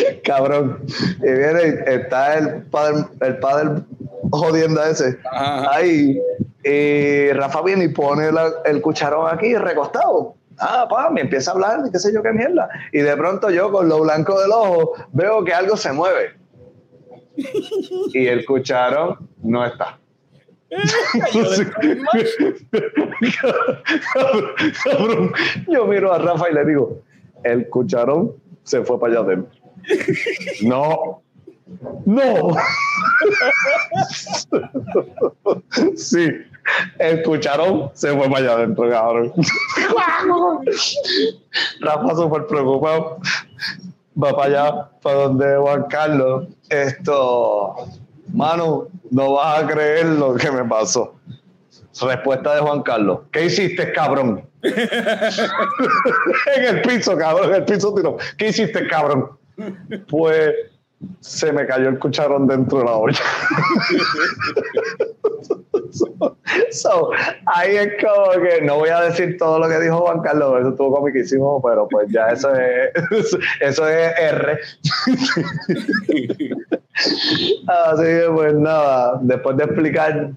Cabrón. Y viene, está el padre, el padre jodiendo ese. Ahí. Y Rafa viene y pone el cucharón aquí recostado. Ah, pa, me empieza a hablar, qué sé yo qué mierda. Y de pronto yo, con lo blanco del ojo, veo que algo se mueve. y el cucharón no está. yo miro a Rafa y le digo, el cucharón se fue para allá adentro. No, no. sí, el cucharón se fue para allá adentro, cabrón. Rafa súper preocupado. Va para allá, para donde Juan Carlos. Esto, mano, no vas a creer lo que me pasó. Respuesta de Juan Carlos. ¿Qué hiciste, cabrón? en el piso, cabrón, en el piso tiró. ¿Qué hiciste, cabrón? Pues se me cayó el cucharón dentro de la olla. so, ahí es como que no voy a decir todo lo que dijo Juan Carlos, eso estuvo comiquísimo, pero pues ya eso es eso es R. Así que pues nada, después de explicar,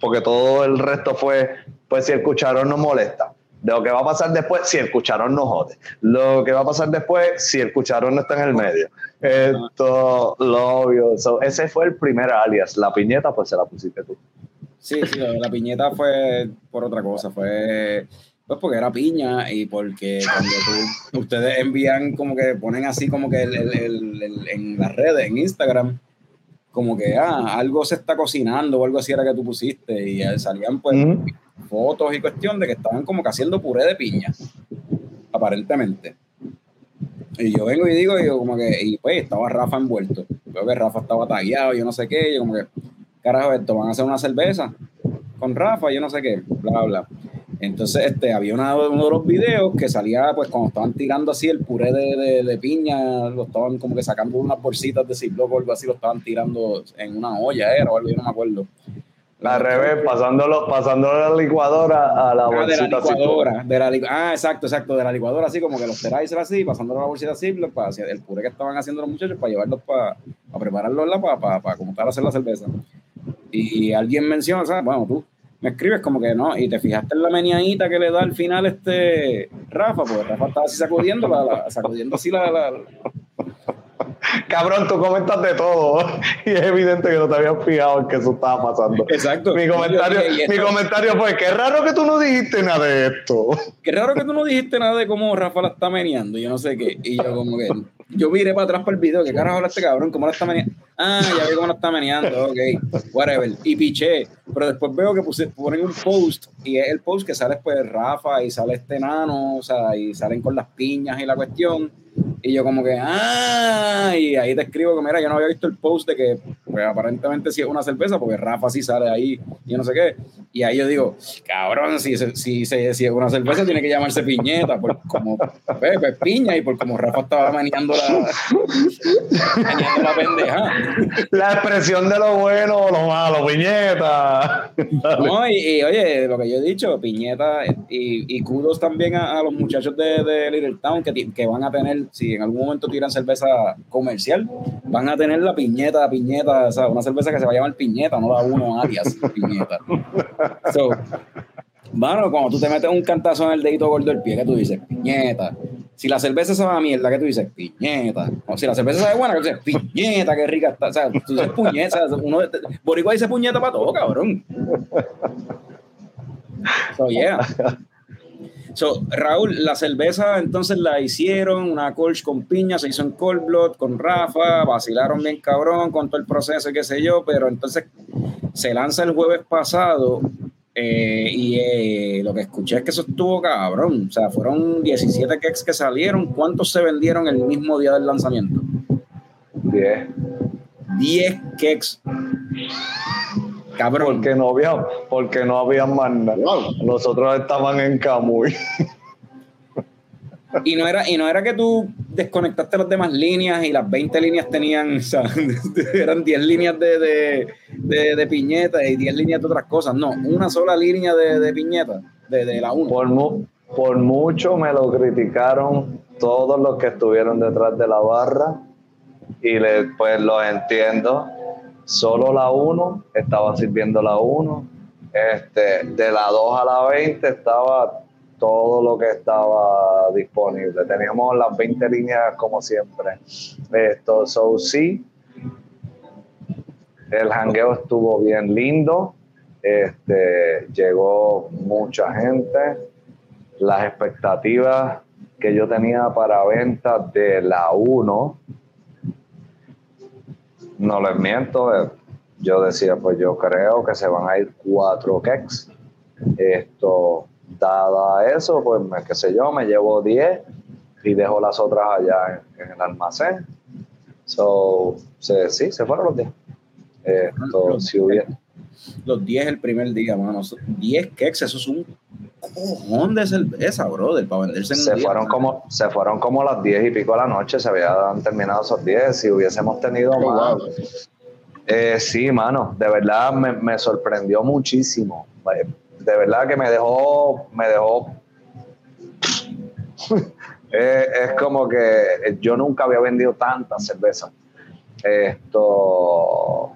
porque todo el resto fue, pues si el cucharón no molesta, lo que va a pasar después si el cucharón no jode, lo que va a pasar después si el cucharón no está en el medio. Esto, lo obvio. ese fue el primer alias. La piñeta, pues se la pusiste tú. Sí, sí, la piñeta fue por otra cosa, fue pues porque era piña y porque cuando tú, ustedes envían como que ponen así como que en las redes, en Instagram, como que ah, algo se está cocinando o algo así era que tú pusiste y salían pues fotos y cuestión de que estaban como que haciendo puré de piña, aparentemente. Y yo vengo y digo, y como que, y pues estaba Rafa envuelto. Veo que Rafa estaba tagueado, yo no sé qué, yo como que, carajo, esto van a hacer una cerveza con Rafa, yo no sé qué, bla, bla. Entonces, este, había uno de los videos que salía, pues, cuando estaban tirando así el puré de, de, piña, lo estaban como que sacando unas bolsitas de Ziploc o algo así, lo estaban tirando en una olla, era o algo, yo no me acuerdo. Al revés, pasándolo, de la licuadora a la bolsita. Ah, de la licuadora. ah, exacto, exacto, de la licuadora, así como que los teráis así, pasándolo a la bolsita así, para el puré que estaban haciendo los muchachos para llevarlos para, para prepararlos para, para, para, como tal hacer la cerveza. Y alguien menciona, ¿sabes? bueno, tú, me escribes como que no, y te fijaste en la meñadita que le da al final este Rafa, porque Rafa estaba así sacudiendo, la, sacudiendo así la, la, Cabrón, tú comentas de todo y es evidente que no te habías fijado en que eso estaba pasando. Exacto. Mi comentario, mi comentario fue, qué raro que tú no dijiste nada de esto. Qué raro que tú no dijiste nada de cómo Rafa la está meneando, yo no sé qué. Y yo como que, yo miré para atrás para el video, ¿qué carajo habla este cabrón? ¿Cómo la está meneando? Ah, ya vi cómo la está meneando, ok, whatever. Y piché, pero después veo que puse, ponen un post y es el post que sale después de Rafa y sale este nano, o sea, y salen con las piñas y la cuestión y yo como que, ah, y ahí te escribo que mira, yo no había visto el post de que pues, aparentemente sí es una cerveza, porque Rafa sí sale ahí y yo no sé qué. Y ahí yo digo, cabrón, si, si, si, es una cerveza tiene que llamarse piñeta, por como Pepe pues, piña y por como Rafa estaba maniando la, la pendeja. La expresión de lo bueno o lo malo, piñeta. No, y, oye, lo que yo he dicho, piñeta y, y kudos también a, los muchachos de, de Little Town que, que van a tener si en algún momento tiran cerveza comercial, van a tener la piñeta, piñeta, o sea, una cerveza que se va a llamar piñeta, no da uno alias piñeta. So, bueno, cuando tú te metes un cantazo en el dedito gordo del pie, que tú dices? Piñeta. Si la cerveza sabe a mierda, ¿qué tú dices? Piñeta. O si la cerveza sabe buena, ¿qué tú dices? Piñeta, qué rica está. O sea, tú dices puñeta. Uno, Boricua dice puñeta para todo, cabrón. So, yeah. So, Raúl, la cerveza entonces la hicieron, una Kolsch con piña, se hizo en Cold Blood, con Rafa, vacilaron bien cabrón con todo el proceso y qué sé yo, pero entonces se lanza el jueves pasado eh, y eh, lo que escuché es que eso estuvo cabrón. O sea, fueron 17 cakes que salieron. ¿Cuántos se vendieron el mismo día del lanzamiento? 10. 10 cakes. Cabrón. Porque no había, porque no había más nada. Nosotros estaban en Camuy. Y no, era, y no era que tú desconectaste las demás líneas y las 20 líneas tenían, o sea, eran 10 líneas de, de, piñeta y 10 líneas de otras cosas. No, una sola línea de, piñeta, de, la 1. Por, por mucho me lo criticaron todos los que estuvieron detrás de la barra y le, pues lo entiendo solo la 1 estaba sirviendo la 1. Este, de la 2 a la 20 estaba todo lo que estaba disponible. Teníamos las 20 líneas como siempre. Esto, so sí, el jangueo estuvo bien lindo. Este, llegó mucha gente. Las expectativas que yo tenía para ventas de la 1 no les miento, eh, yo decía, pues yo creo que se van a ir cuatro keks. Esto, dada eso, pues me, qué sé yo, me llevo 10 y dejo las otras allá en, el almacén. So, sí, se fueron los 10. Esto, si hubiera. Los 10 el primer día, mano. 10 keks, eso es un cojón de cerveza, brother, para venderse en se fueron como Se fueron como las 10 y pico de la noche, se habían terminado esos 10. Si hubiésemos tenido oh, más. Eh, sí, mano, de verdad me, sorprendió muchísimo. De verdad que me dejó, me dejó. Eh, es como que yo nunca había vendido tanta cerveza. Esto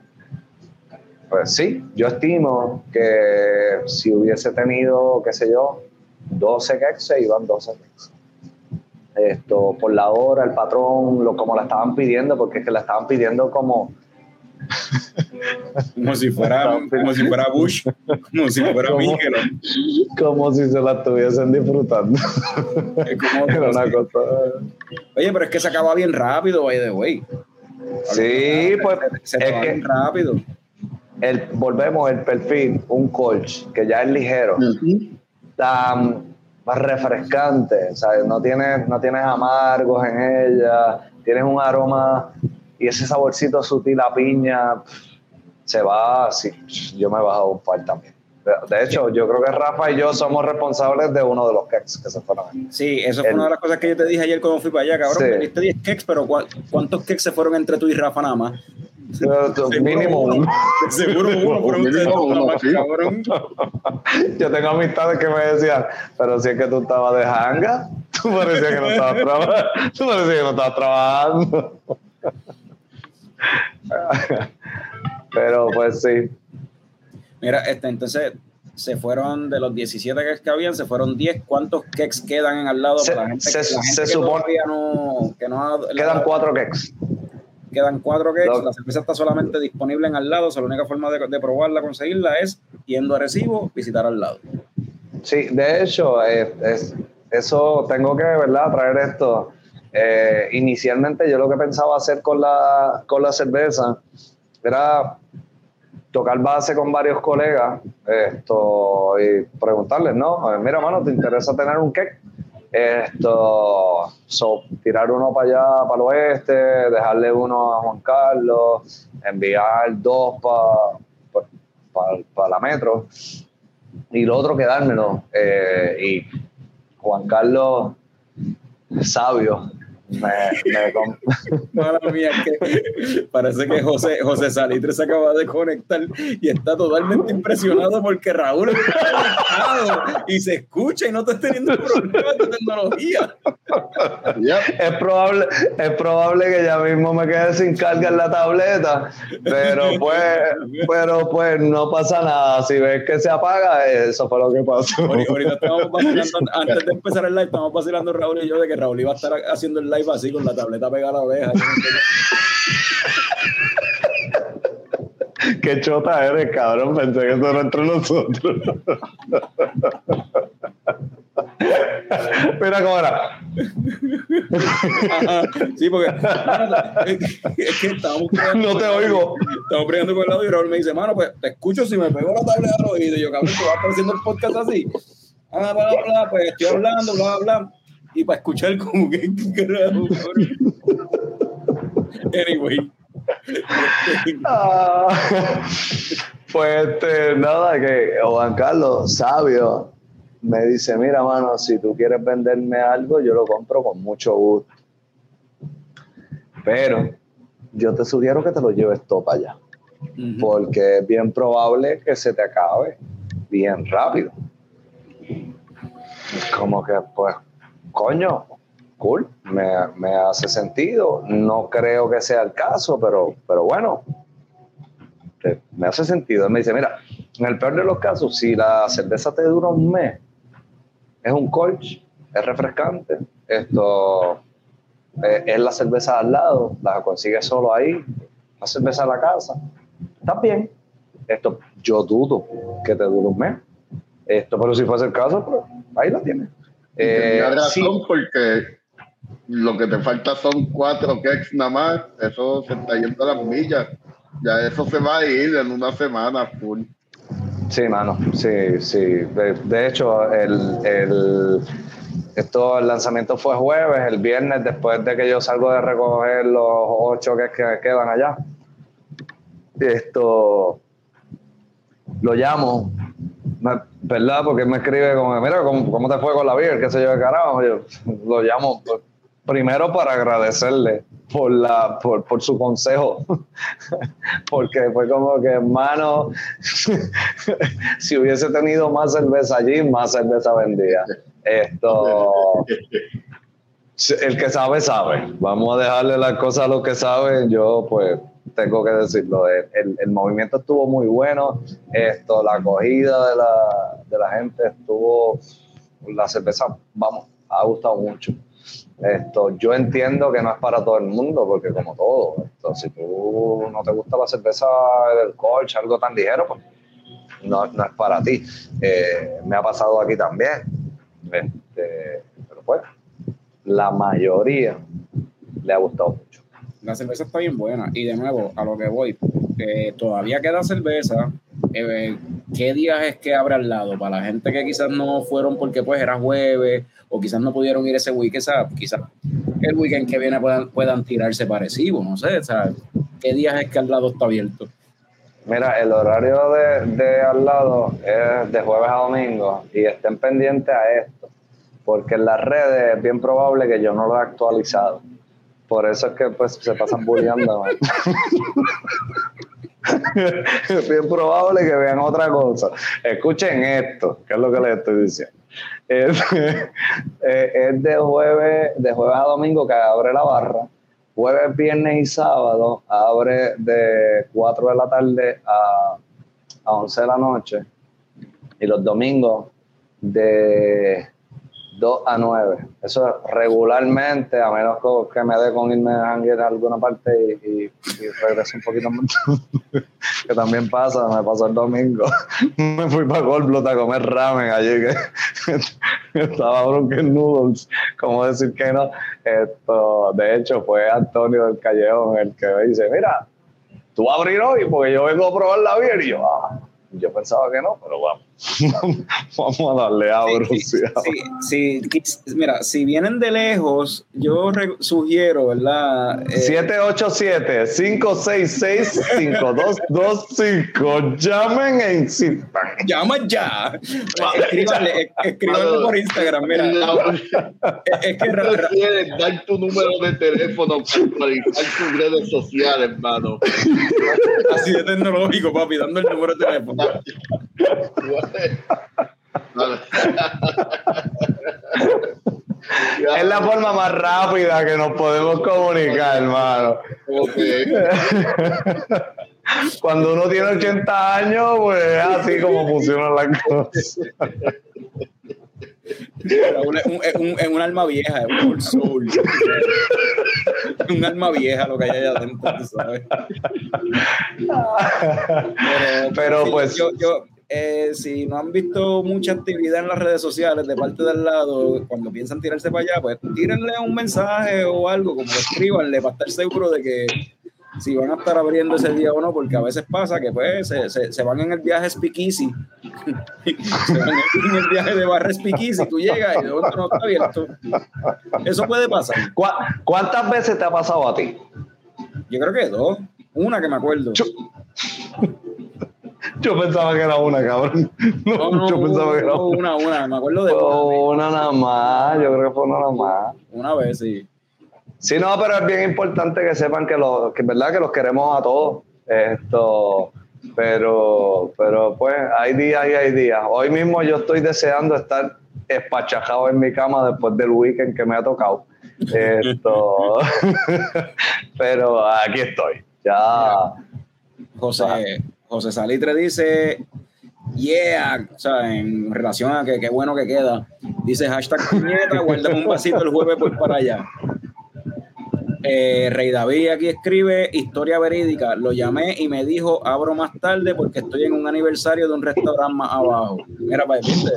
pues sí, yo estimo que si hubiese tenido, qué sé yo, 12 kegs, se iban 12 kegs. Esto, por la hora, el patrón, lo, como la estaban pidiendo, porque es que la estaban pidiendo como... como si fuera como si fuera Bush como si fuera como, como si se la estuviesen disfrutando. Era una cosa... oye pero es que se acaba bien rápido by the way. Sí pues se, se es bien rápido el, volvemos el perfil, un coach que ya es ligero, tan más refrescante, ¿sabes? No tienes, no tienes amargos en ella, tienes un aroma y ese saborcito sutil a piña, se va, sí, yo me he bajado un par también. De hecho, yo creo que Rafa y yo somos responsables de uno de los cakes que se fueron. Sí, eso fue una de las cosas que yo te dije ayer cuando fui para allá, cabrón. Sí. 10 cakes, pero ¿cuántos cakes se fueron entre tú y Rafa nada más? Mínimo uno. Seguro uno, mínimo uno, Yo tengo amistades que me decían, pero si es que tú estabas de hanga, tú parecías que no estabas trabajando. Tú parecías que no estabas trabajando. pero pues sí. Mira, este, entonces, se fueron, de los 17 keks que habían, se fueron 10. ¿Cuántos keks quedan en al lado Se- para la gente, se- la gente se que supone- no, que no ha- Quedan cuatro keks. Quedan cuatro Lo- la cerveza está solamente disponible en al lado, o sea, la única forma de, de probarla, conseguirla es yendo a Recibo, visitar al lado. Sí, de hecho, eh, es- eso tengo que, ¿verdad?, traer esto. Eh, inicialmente yo lo que pensaba hacer con la, con la cerveza era tocar base con varios colegas esto, y preguntarles, ¿no? Mira, mano, ¿te interesa tener un cake? Esto, tirar uno para allá, para el oeste, dejarle uno a Juan Carlos, enviar dos para la metro y lo otro quedármelo. Eh, y Juan Carlos, sabio, me, me com- Mala mía, que parece que José, José Salitre se acaba de conectar y está totalmente impresionado porque Raúl está conectado y se escucha y no está teniendo problemas de tecnología. Yep. es, probable, es probable que ya mismo me quede sin carga en la tableta, pero pues, pero pues no pasa nada. Si ves que se apaga, eso fue lo que pasó. Ahorita ahorita estamos vacilando, antes de empezar el live, estamos vacilando Raúl y yo de que Raúl iba a estar haciendo el live así con la tableta pegada a la oreja. Qué chota eres, cabrón. Pensé que eso era entre nosotros. Mira cómo era. Ajá, sí, porque es que estábamos No te oigo. Estamos peleando con el lado y Raúl me dice, mano, pues te escucho si me pego la tableta al oído. Y yo, cabrón, tú vas haciendo el podcast así. Ah, bla, bla, bla, pues estoy hablando, bla, bla, bla. Y para escuchar como que. Anyway. Ah, pues este, nada, que Juan Carlos, sabio, me dice, mira, mano, si tú quieres venderme algo, yo lo compro con mucho gusto. Pero yo te sugiero que te lo lleves todo para allá, porque es bien probable que se te acabe bien rápido. Como que, pues, coño, cool, me, me hace sentido. No creo que sea el caso, pero, pero bueno, me hace sentido. Él me dice, mira, en el peor de los casos, si la cerveza te dura un mes, es un colch, es refrescante, esto eh, es la cerveza al lado, la consigues solo ahí, la cerveza a la casa, está bien. Esto, yo dudo que te dure un mes. Esto, pero si fuese el caso, pues ahí la tienes. Eh, razón sí, porque lo que te falta son cuatro keks nada más. Eso se está yendo a las millas. Ya eso se va a ir en una semana full. Sí, mano, sí, sí. De, de hecho, el, el, esto, el lanzamiento fue jueves, el viernes, después de que yo salgo de recoger los ocho que, que quedan allá. Esto lo llamo, ¿verdad? Porque él me escribe como, mira, ¿cómo, cómo te fue con la beer? ¿Qué sé yo de carajo? Yo lo llamo pues, primero para agradecerle por, la, por, por su consejo, porque fue como que, hermano, si hubiese tenido más cerveza allí, más cerveza vendía. Esto, el que sabe, sabe. Vamos a dejarle las cosas a los que saben. Yo, pues, tengo que decirlo. El, movimiento estuvo muy bueno. Esto, la acogida de la, gente estuvo. La cerveza, vamos, ha gustado mucho. Esto, yo entiendo que no es para todo el mundo, porque como todo, esto, si tú no te gusta la cerveza del colch, algo tan ligero, pues no, es para ti. Eh, me ha pasado aquí también. Este, pero pues, la mayoría le ha gustado. La cerveza está bien buena. Y de nuevo, a lo que voy, eh, todavía queda cerveza. Eh, ¿Qué días es que abre al lado? Para la gente que quizás no fueron porque pues era jueves o quizás no pudieron ir ese weekend, ¿sabes? quizás el weekend que viene puedan, puedan tirarse parecido, no sé, ¿sabes? ¿Qué días es que al lado está abierto? Mira, el horario de, de al lado es de jueves a domingo y estén pendientes a esto, porque en las redes es bien probable que yo no lo he actualizado. Por eso es que pues se pasan bulleando. es bien probable que vean otra cosa. Escuchen esto, que es lo que les estoy diciendo. Es, eh, es de jueves, de jueves a domingo que abre la barra. Jueves, viernes y sábado abre de 4 de la tarde a, a 11 de la noche. y los domingos de 2 a 9. Eso es regularmente, a menos que me dé con irme a alguna parte y, y, regrese un poquito más. que también pasa, me pasó el domingo. me fui para Goldblot a comer ramen allí, que estaba Broken Noodles, como decir que no. Esto, de hecho, fue Antonio del Callejón el que me dice, mira, tú vas abrir hoy porque yo vengo a probar la beer y yo, ah, yo pensaba que no, pero vamos. Vamos a darle a sí, sí, mira, si vienen de lejos, yo sugiero, ¿verdad? 787-566-5225. Eh, Llamen e insistan. Llamen ya. Escríbanle, escríbanle por Instagram. Mira, es que quieres dar tu número de teléfono para actualizar tus redes sociales, hermano. Así de tecnológico, papi, dando el número de teléfono es la forma más rápida que nos podemos comunicar, hermano. Cuando uno tiene 80 años, pues es así como funcionan las cosas. Es un, alma vieja, es un soul. un alma vieja lo que hay allá adentro, ¿sabes? Pero, pues. Yo, yo, eh, si no han visto mucha actividad en las redes sociales de parte del lado, cuando piensan tirarse para allá, pues tírenle un mensaje o algo, como escríbanle para estar seguro de que si van a estar abriendo ese día o no, porque a veces pasa que pues se, se, van en el viaje Speakeasy, se van en el viaje de barra Speakeasy, tú llegas y de otro no está abierto. Eso puede pasar. ¿Cuántas veces te ha pasado a ti? Yo creo que dos. Una que me acuerdo. Yo pensaba que era una, cabrón. No, no, yo pensaba que era una. Una, me acuerdo de una. Una nada más, yo creo que fue una nada más. Una vez, sí. Sí, no, pero es bien importante que sepan que, los, que verdad que los queremos a todos. Esto, pero, pero pues hay días y hay días. Hoy mismo yo estoy deseando estar espachajado en mi cama después del weekend que me ha tocado. Esto, pero aquí estoy. Ya. José, José Salitre dice, yeah, o sea, en relación a que qué bueno que queda. Dice hashtag puñeta, guárdame un vasito el jueves pues para allá. Eh, Rey David aquí escribe historia verídica. Lo llamé y me dijo abro más tarde porque estoy en un aniversario de un restaurante más abajo. Mira, para decirte,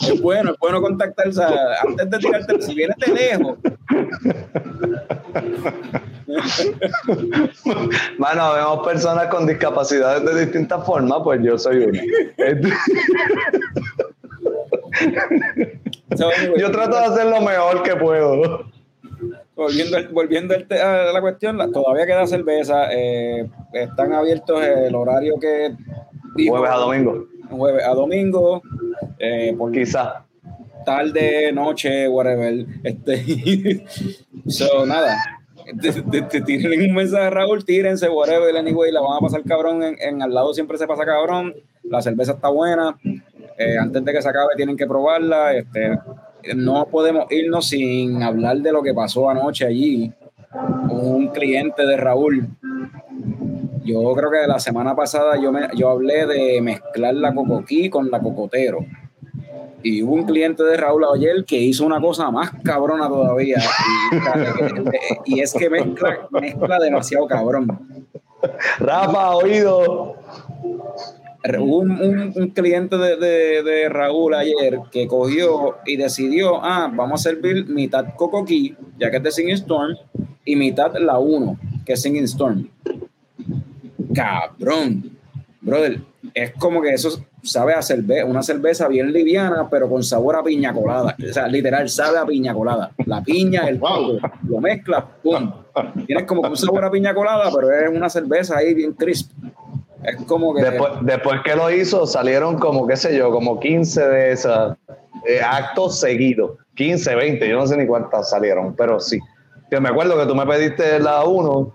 es bueno, es bueno contactarse antes de tirarte, si vienes de lejos. Bueno, vemos personas con discapacidades de distintas formas, pues yo soy uno. yo trato de hacer lo mejor que puedo volviendo, volviendo a la cuestión, todavía queda cerveza. Eh, están abiertos el horario que. jueves a domingo. Jueves a domingo. Eh, por Quizá. Tarde, noche, whatever. Este, so, nada. Te, tiren un mensaje Raúl, tírense, whatever, anyway, la van a pasar cabrón. En, en, al lado siempre se pasa cabrón. La cerveza está buena. Eh, antes de que se acabe, tienen que probarla. Este, no podemos irnos sin hablar de lo que pasó anoche allí con un cliente de Raúl. Yo creo que la semana pasada yo, me, yo hablé de mezclar la cocoquí con la cocotero. Y hubo un cliente de Raúl ayer que hizo una cosa más cabrona todavía. Y, y es que mezcla, mezcla demasiado cabrón. Rafa, oído un, un, cliente de, de, Raúl ayer que cogió y decidió, ah, vamos a servir mitad Coco Key, ya que es de Singing Storm, y mitad la 1, que es Singing Storm. Cabrón, brother, es como que eso sabe a cerveza, una cerveza bien liviana, pero con sabor a piña colada. O sea, literal, sabe a piña colada. La piña, el coco, lo mezcla, ¡pum! Tienes como un sabor a piña colada, pero es una cerveza ahí bien crisp. Es como que. Después, que lo hizo, salieron como, qué sé yo, como 15 de esos eh, actos seguidos. 15, 20, yo no sé ni cuántas salieron, pero sí. Yo me acuerdo que tú me pediste la 1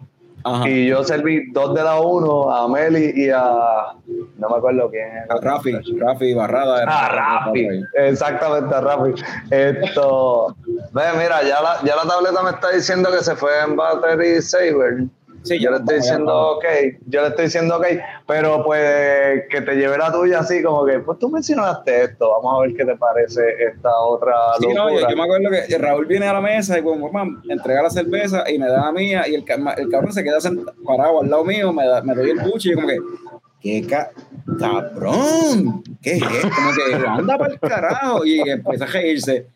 y yo serví dos de la 1 a Meli y a. No me acuerdo quién A Rafi, Rafi Barrada. Ah, Rafi. Exactamente, a Rafi. Esto. Ve, mira, ya la, ya la tableta me está diciendo que se fue en Battery Saver. Sí, yo le estoy diciendo ok, yo le estoy diciendo ok, pero pues que te lleve la tuya así como que, pues tú mencionaste esto, vamos a ver qué te parece esta otra sí, No, yo, me acuerdo que Raúl viene a la mesa y como, mamá, entrega la cerveza y me da la mía y el, el cabrón se queda parado al lado mío, me, da, me doy el buche y yo como que, qué cabrón, qué es como que anda para el carajo y empieza a reírse.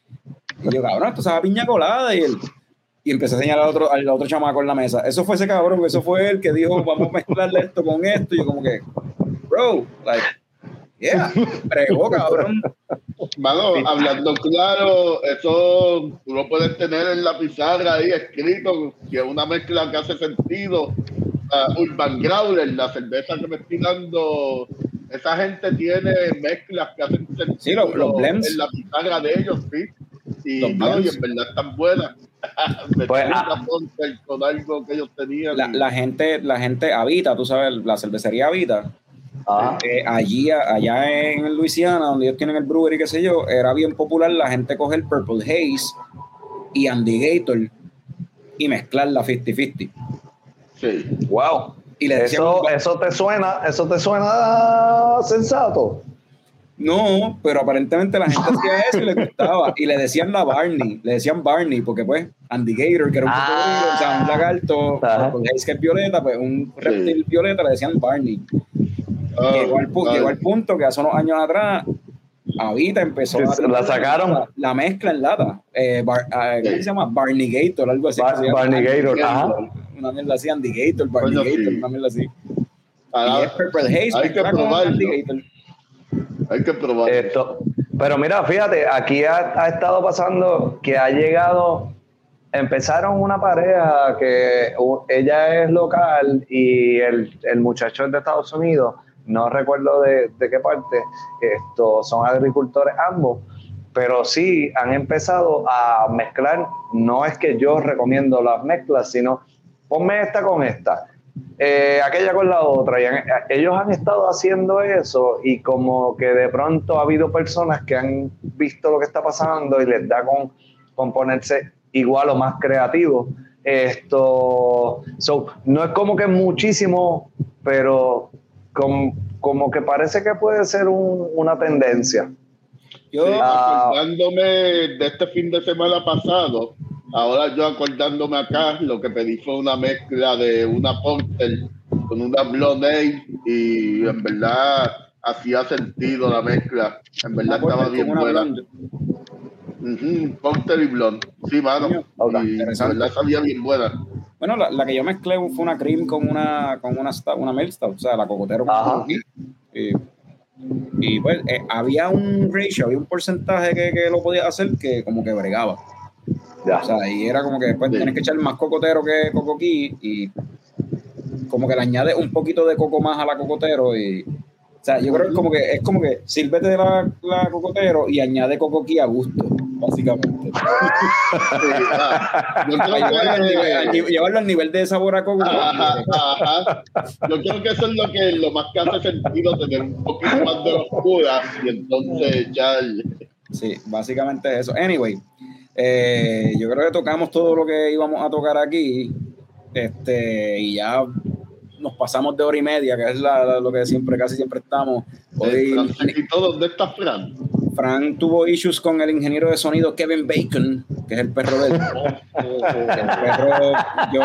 Y yo, cabrón, esto sabe piña colada y él y empecé a señalar al otro, al otro chamaco en la mesa. Eso fue ese cabrón, eso fue él que dijo, vamos a mezclarle esto con esto. Y yo como que, bro, like, yeah, pregó, cabrón. Mano, hablando claro, eso tú lo puedes tener en la pizarra ahí escrito, que es una mezcla que hace sentido. Uh, Urban Growler, la cerveza que me estoy dando, esa gente tiene mezclas que hacen sentido sí, los, los en la pizarra de ellos, sí. Y, y en verdad están buenas. pues, ah, con algo que ellos tenían. La, la, gente, la gente habita, tú sabes, la cervecería habita. Eh, allí, allá en Luisiana, donde ellos tienen el brewery, qué sé yo, era bien popular la gente coge el Purple Haze y Andy Gator y mezclar la 50-50. Sí. Wow. Y le eso, eso te suena, eso te suena sensato. No, pero aparentemente la gente hacía eso y le gustaba. Y le decían la Barney, le decían Barney, porque pues Andy Gator, que era un ah, o sea, un lagarto, con que es violeta, pues un reptil violeta le decían Barney. Oh, llegó, al, punto que hace unos años atrás Avita empezó a la sacaron. la, mezcla en lata. Eh, ah, ¿cómo se llama? Barney Gator algo así. Barney Gator ajá una mierda así Andy Gator Barney Gator una mierda así. Ah, y es Purple Haze hay que probarlo hay que probar esto. Pero mira, fíjate, aquí ha, estado pasando que ha llegado, empezaron una pareja que ella es local y el, muchacho es de Estados Unidos, no recuerdo de, qué parte, esto, son agricultores ambos, pero sí han empezado a mezclar, no es que yo recomiendo las mezclas, sino ponme esta con esta eh, aquella con la otra. Y ellos han estado haciendo eso y como que de pronto ha habido personas que han visto lo que está pasando y les da con, con ponerse igual o más creativo. Esto, no es como que muchísimo, pero como que parece que puede ser una tendencia. Yo, ah. acordándome de este fin de semana pasado, Ahora yo acordándome acá, lo que pedí fue una mezcla de una Porter con una Blonde y en verdad hacía sentido la mezcla. En verdad estaba bien buena. Porter y Blonde. Sí, mano. y en verdad salía bien buena. Bueno, la, que yo mezclé fue una cream con una con una, una milk o sea, la cocotero con y, y pues eh, había un ratio, había un porcentaje que, que lo podía hacer que como que bregaba. O sea, y era como que después tienes que echar más cocotero que cocoquí y como que le añade un poquito de coco más a la cocotero y o sea, yo creo que es como que es como que sírvete de la, la cocotero y añade cocoquí a gusto, básicamente. llevarlo, al nivel, de sabor a coco. Yo creo que eso es lo que lo más que hace sentido tener un poquito más de oscura y entonces ya Sí, básicamente eso. Anyway, eh, yo creo que tocamos todo lo que íbamos a tocar aquí. Este, y ya nos pasamos de hora y media, que es lo que siempre, casi siempre estamos. Hoy, ¿Y todo, ¿Dónde está Fran? Fran tuvo issues con el ingeniero de sonido Kevin Bacon, que es el perro del. el perro, yo,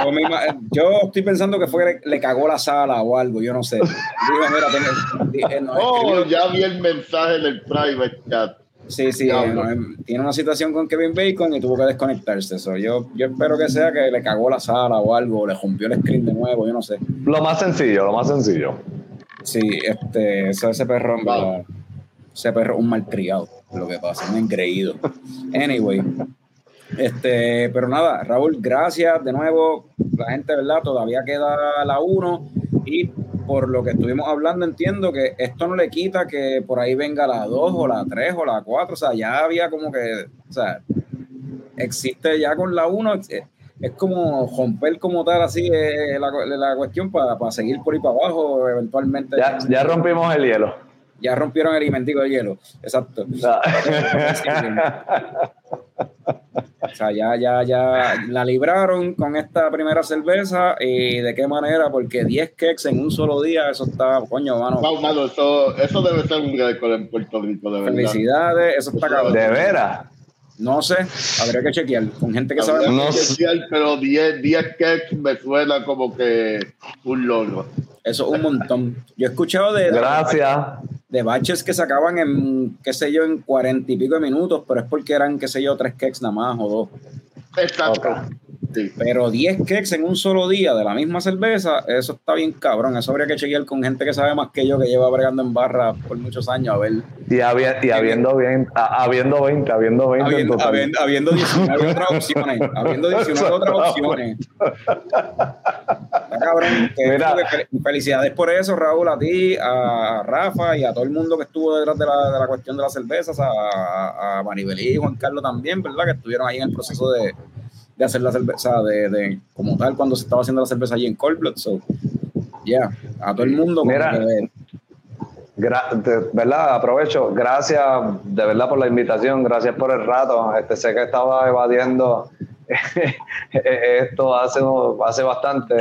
yo, estoy pensando que fue le, cagó la sala o algo, yo no sé. oh, ya vi el mensaje en el private chat. Sí, sí, tiene una situación con Kevin Bacon y tuvo que desconectarse. eso yo, yo espero que sea que le cagó la sala o algo, le rompió el screen de nuevo, yo no sé. Lo más sencillo, lo más sencillo. Sí, este, ese perro, ese perro un malcriado, lo que pasa, un engreído. Anyway, este, pero nada, Raúl, gracias de nuevo. La gente, ¿verdad? Todavía queda la 1 y por lo que estuvimos hablando, entiendo que esto no le quita que por ahí venga la 2 o la 3 o la 4, o sea, ya había como que, o sea, existe ya con la 1, es como romper como tal así eh, la, la, cuestión para, para, seguir por ahí para abajo, eventualmente. Ya, ya rompimos el hielo. Ya rompieron el inventico de hielo, exacto. O sea, ya, ya, ya la libraron con esta primera cerveza. ¿Y de qué manera? Porque 10 cakes en un solo día, eso está, coño, mano. Wow, mano, eso, eso debe ser un récord en Puerto Rico, de verdad. Felicidades, eso está cabrón. ¿De veras? No sé, habría que chequear con gente que sabe. Habría No que sé. chequear, pero 10, 10 cakes me suena como que un logro. Eso es un montón. Yo he escuchado de, de, Gracias. de baches que sacaban en, qué sé yo, en cuarenta y pico de minutos, pero es porque eran, qué sé yo, tres cakes nada más o dos. Exacto. Sí. Pero 10 cakes en un solo día de la misma cerveza, eso está bien cabrón. Eso habría que chequear con gente que sabe más que yo, que lleva bregando en barra por muchos años, a ver. Y, habi- y habiendo, bien, a- habiendo 20, habiendo 20 en Habiendo, total. habiendo, habiendo 19 otras opciones. Habiendo 19 otras opciones. Está cabrón. Que- Mira. que fel- felicidades por eso, Raúl, a ti, a Rafa y a todo el mundo que estuvo detrás de la, de la cuestión de las cervezas, a, a Maribelí y Juan Carlos también, ¿verdad? Que estuvieron ahí en el proceso de, de hacer la cerveza, de, de como tal, cuando se estaba haciendo la cerveza allí en Cold Blood. So, yeah, a todo el mundo. Mira. de verdad, aprovecho. Gracias de verdad por la invitación, gracias por el rato. Este, sé que estaba evadiendo esto hace, hace bastante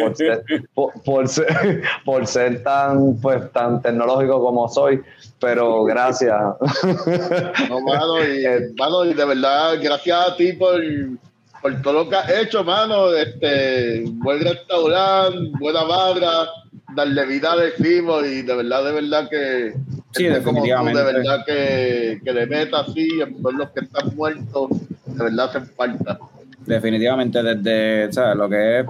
por ser, por, por ser, por ser tan, pues, tan tecnológico como soy, pero gracias. No, mano, y, Eh, mano, y de verdad, gracias a ti por, por todo lo que has hecho, mano. Este, buen restaurante, buena barra, darle vida decimos, y de verdad, de verdad que Sí, como tú, de definitivamente. verdad que, que le meta así, en todos los que están muertos, de verdad hacen falta. definitivamente desde sea, lo que es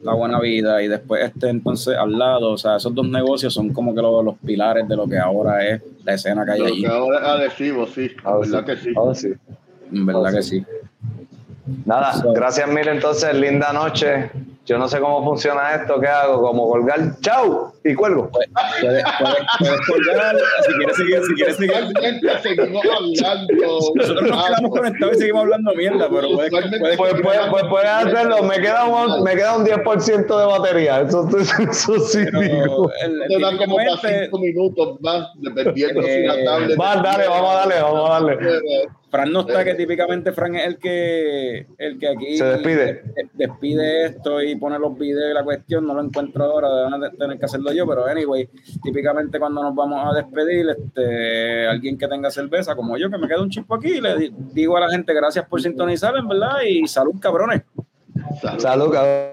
la buena vida y después este entonces al lado, o sea, esos dos negocios son como que los, los pilares de lo que ahora es la escena que hay Lo allí. que ahora es adhesivo, sí, de Ah, verdad sí. que sí. Ah, sí. En verdad Oh, que sí. sí. Nada, So- gracias mil entonces, linda noche. Yo no sé cómo funciona esto, ¿qué hago? Como colgar, chau, y cuelgo. Puedes, puedes, puedes colgar, si quieres seguir, si quieres seguir. Seguimos hablando. Nosotros nos quedamos conectados y seguimos hablando mierda, pero puedes, Usualmente- puedes- Pues, pues, pues puedes hacerlo, me queda un, me queda un 10% de batería, eso, eso sí digo. Te dan como para típicamente, cinco minutos más, dependiendo si la tablet. Va, dale, vamos a darle, vamos a darle. Fran no está, que típicamente Fran es el que, el que aquí Se despide. de- despide esto y pone los videos y la cuestión, no lo encuentro ahora, deben de tener que hacerlo yo, pero anyway, típicamente cuando nos vamos a despedir, este, alguien que tenga cerveza, como yo, que me queda un chispo aquí, le di- digo a la gente gracias por sintonizar, en verdad, y salud cabrones. Salud, cabrón.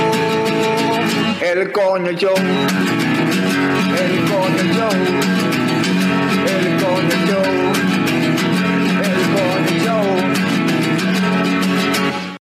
el coño show. El coño show. El coño show. El coño show.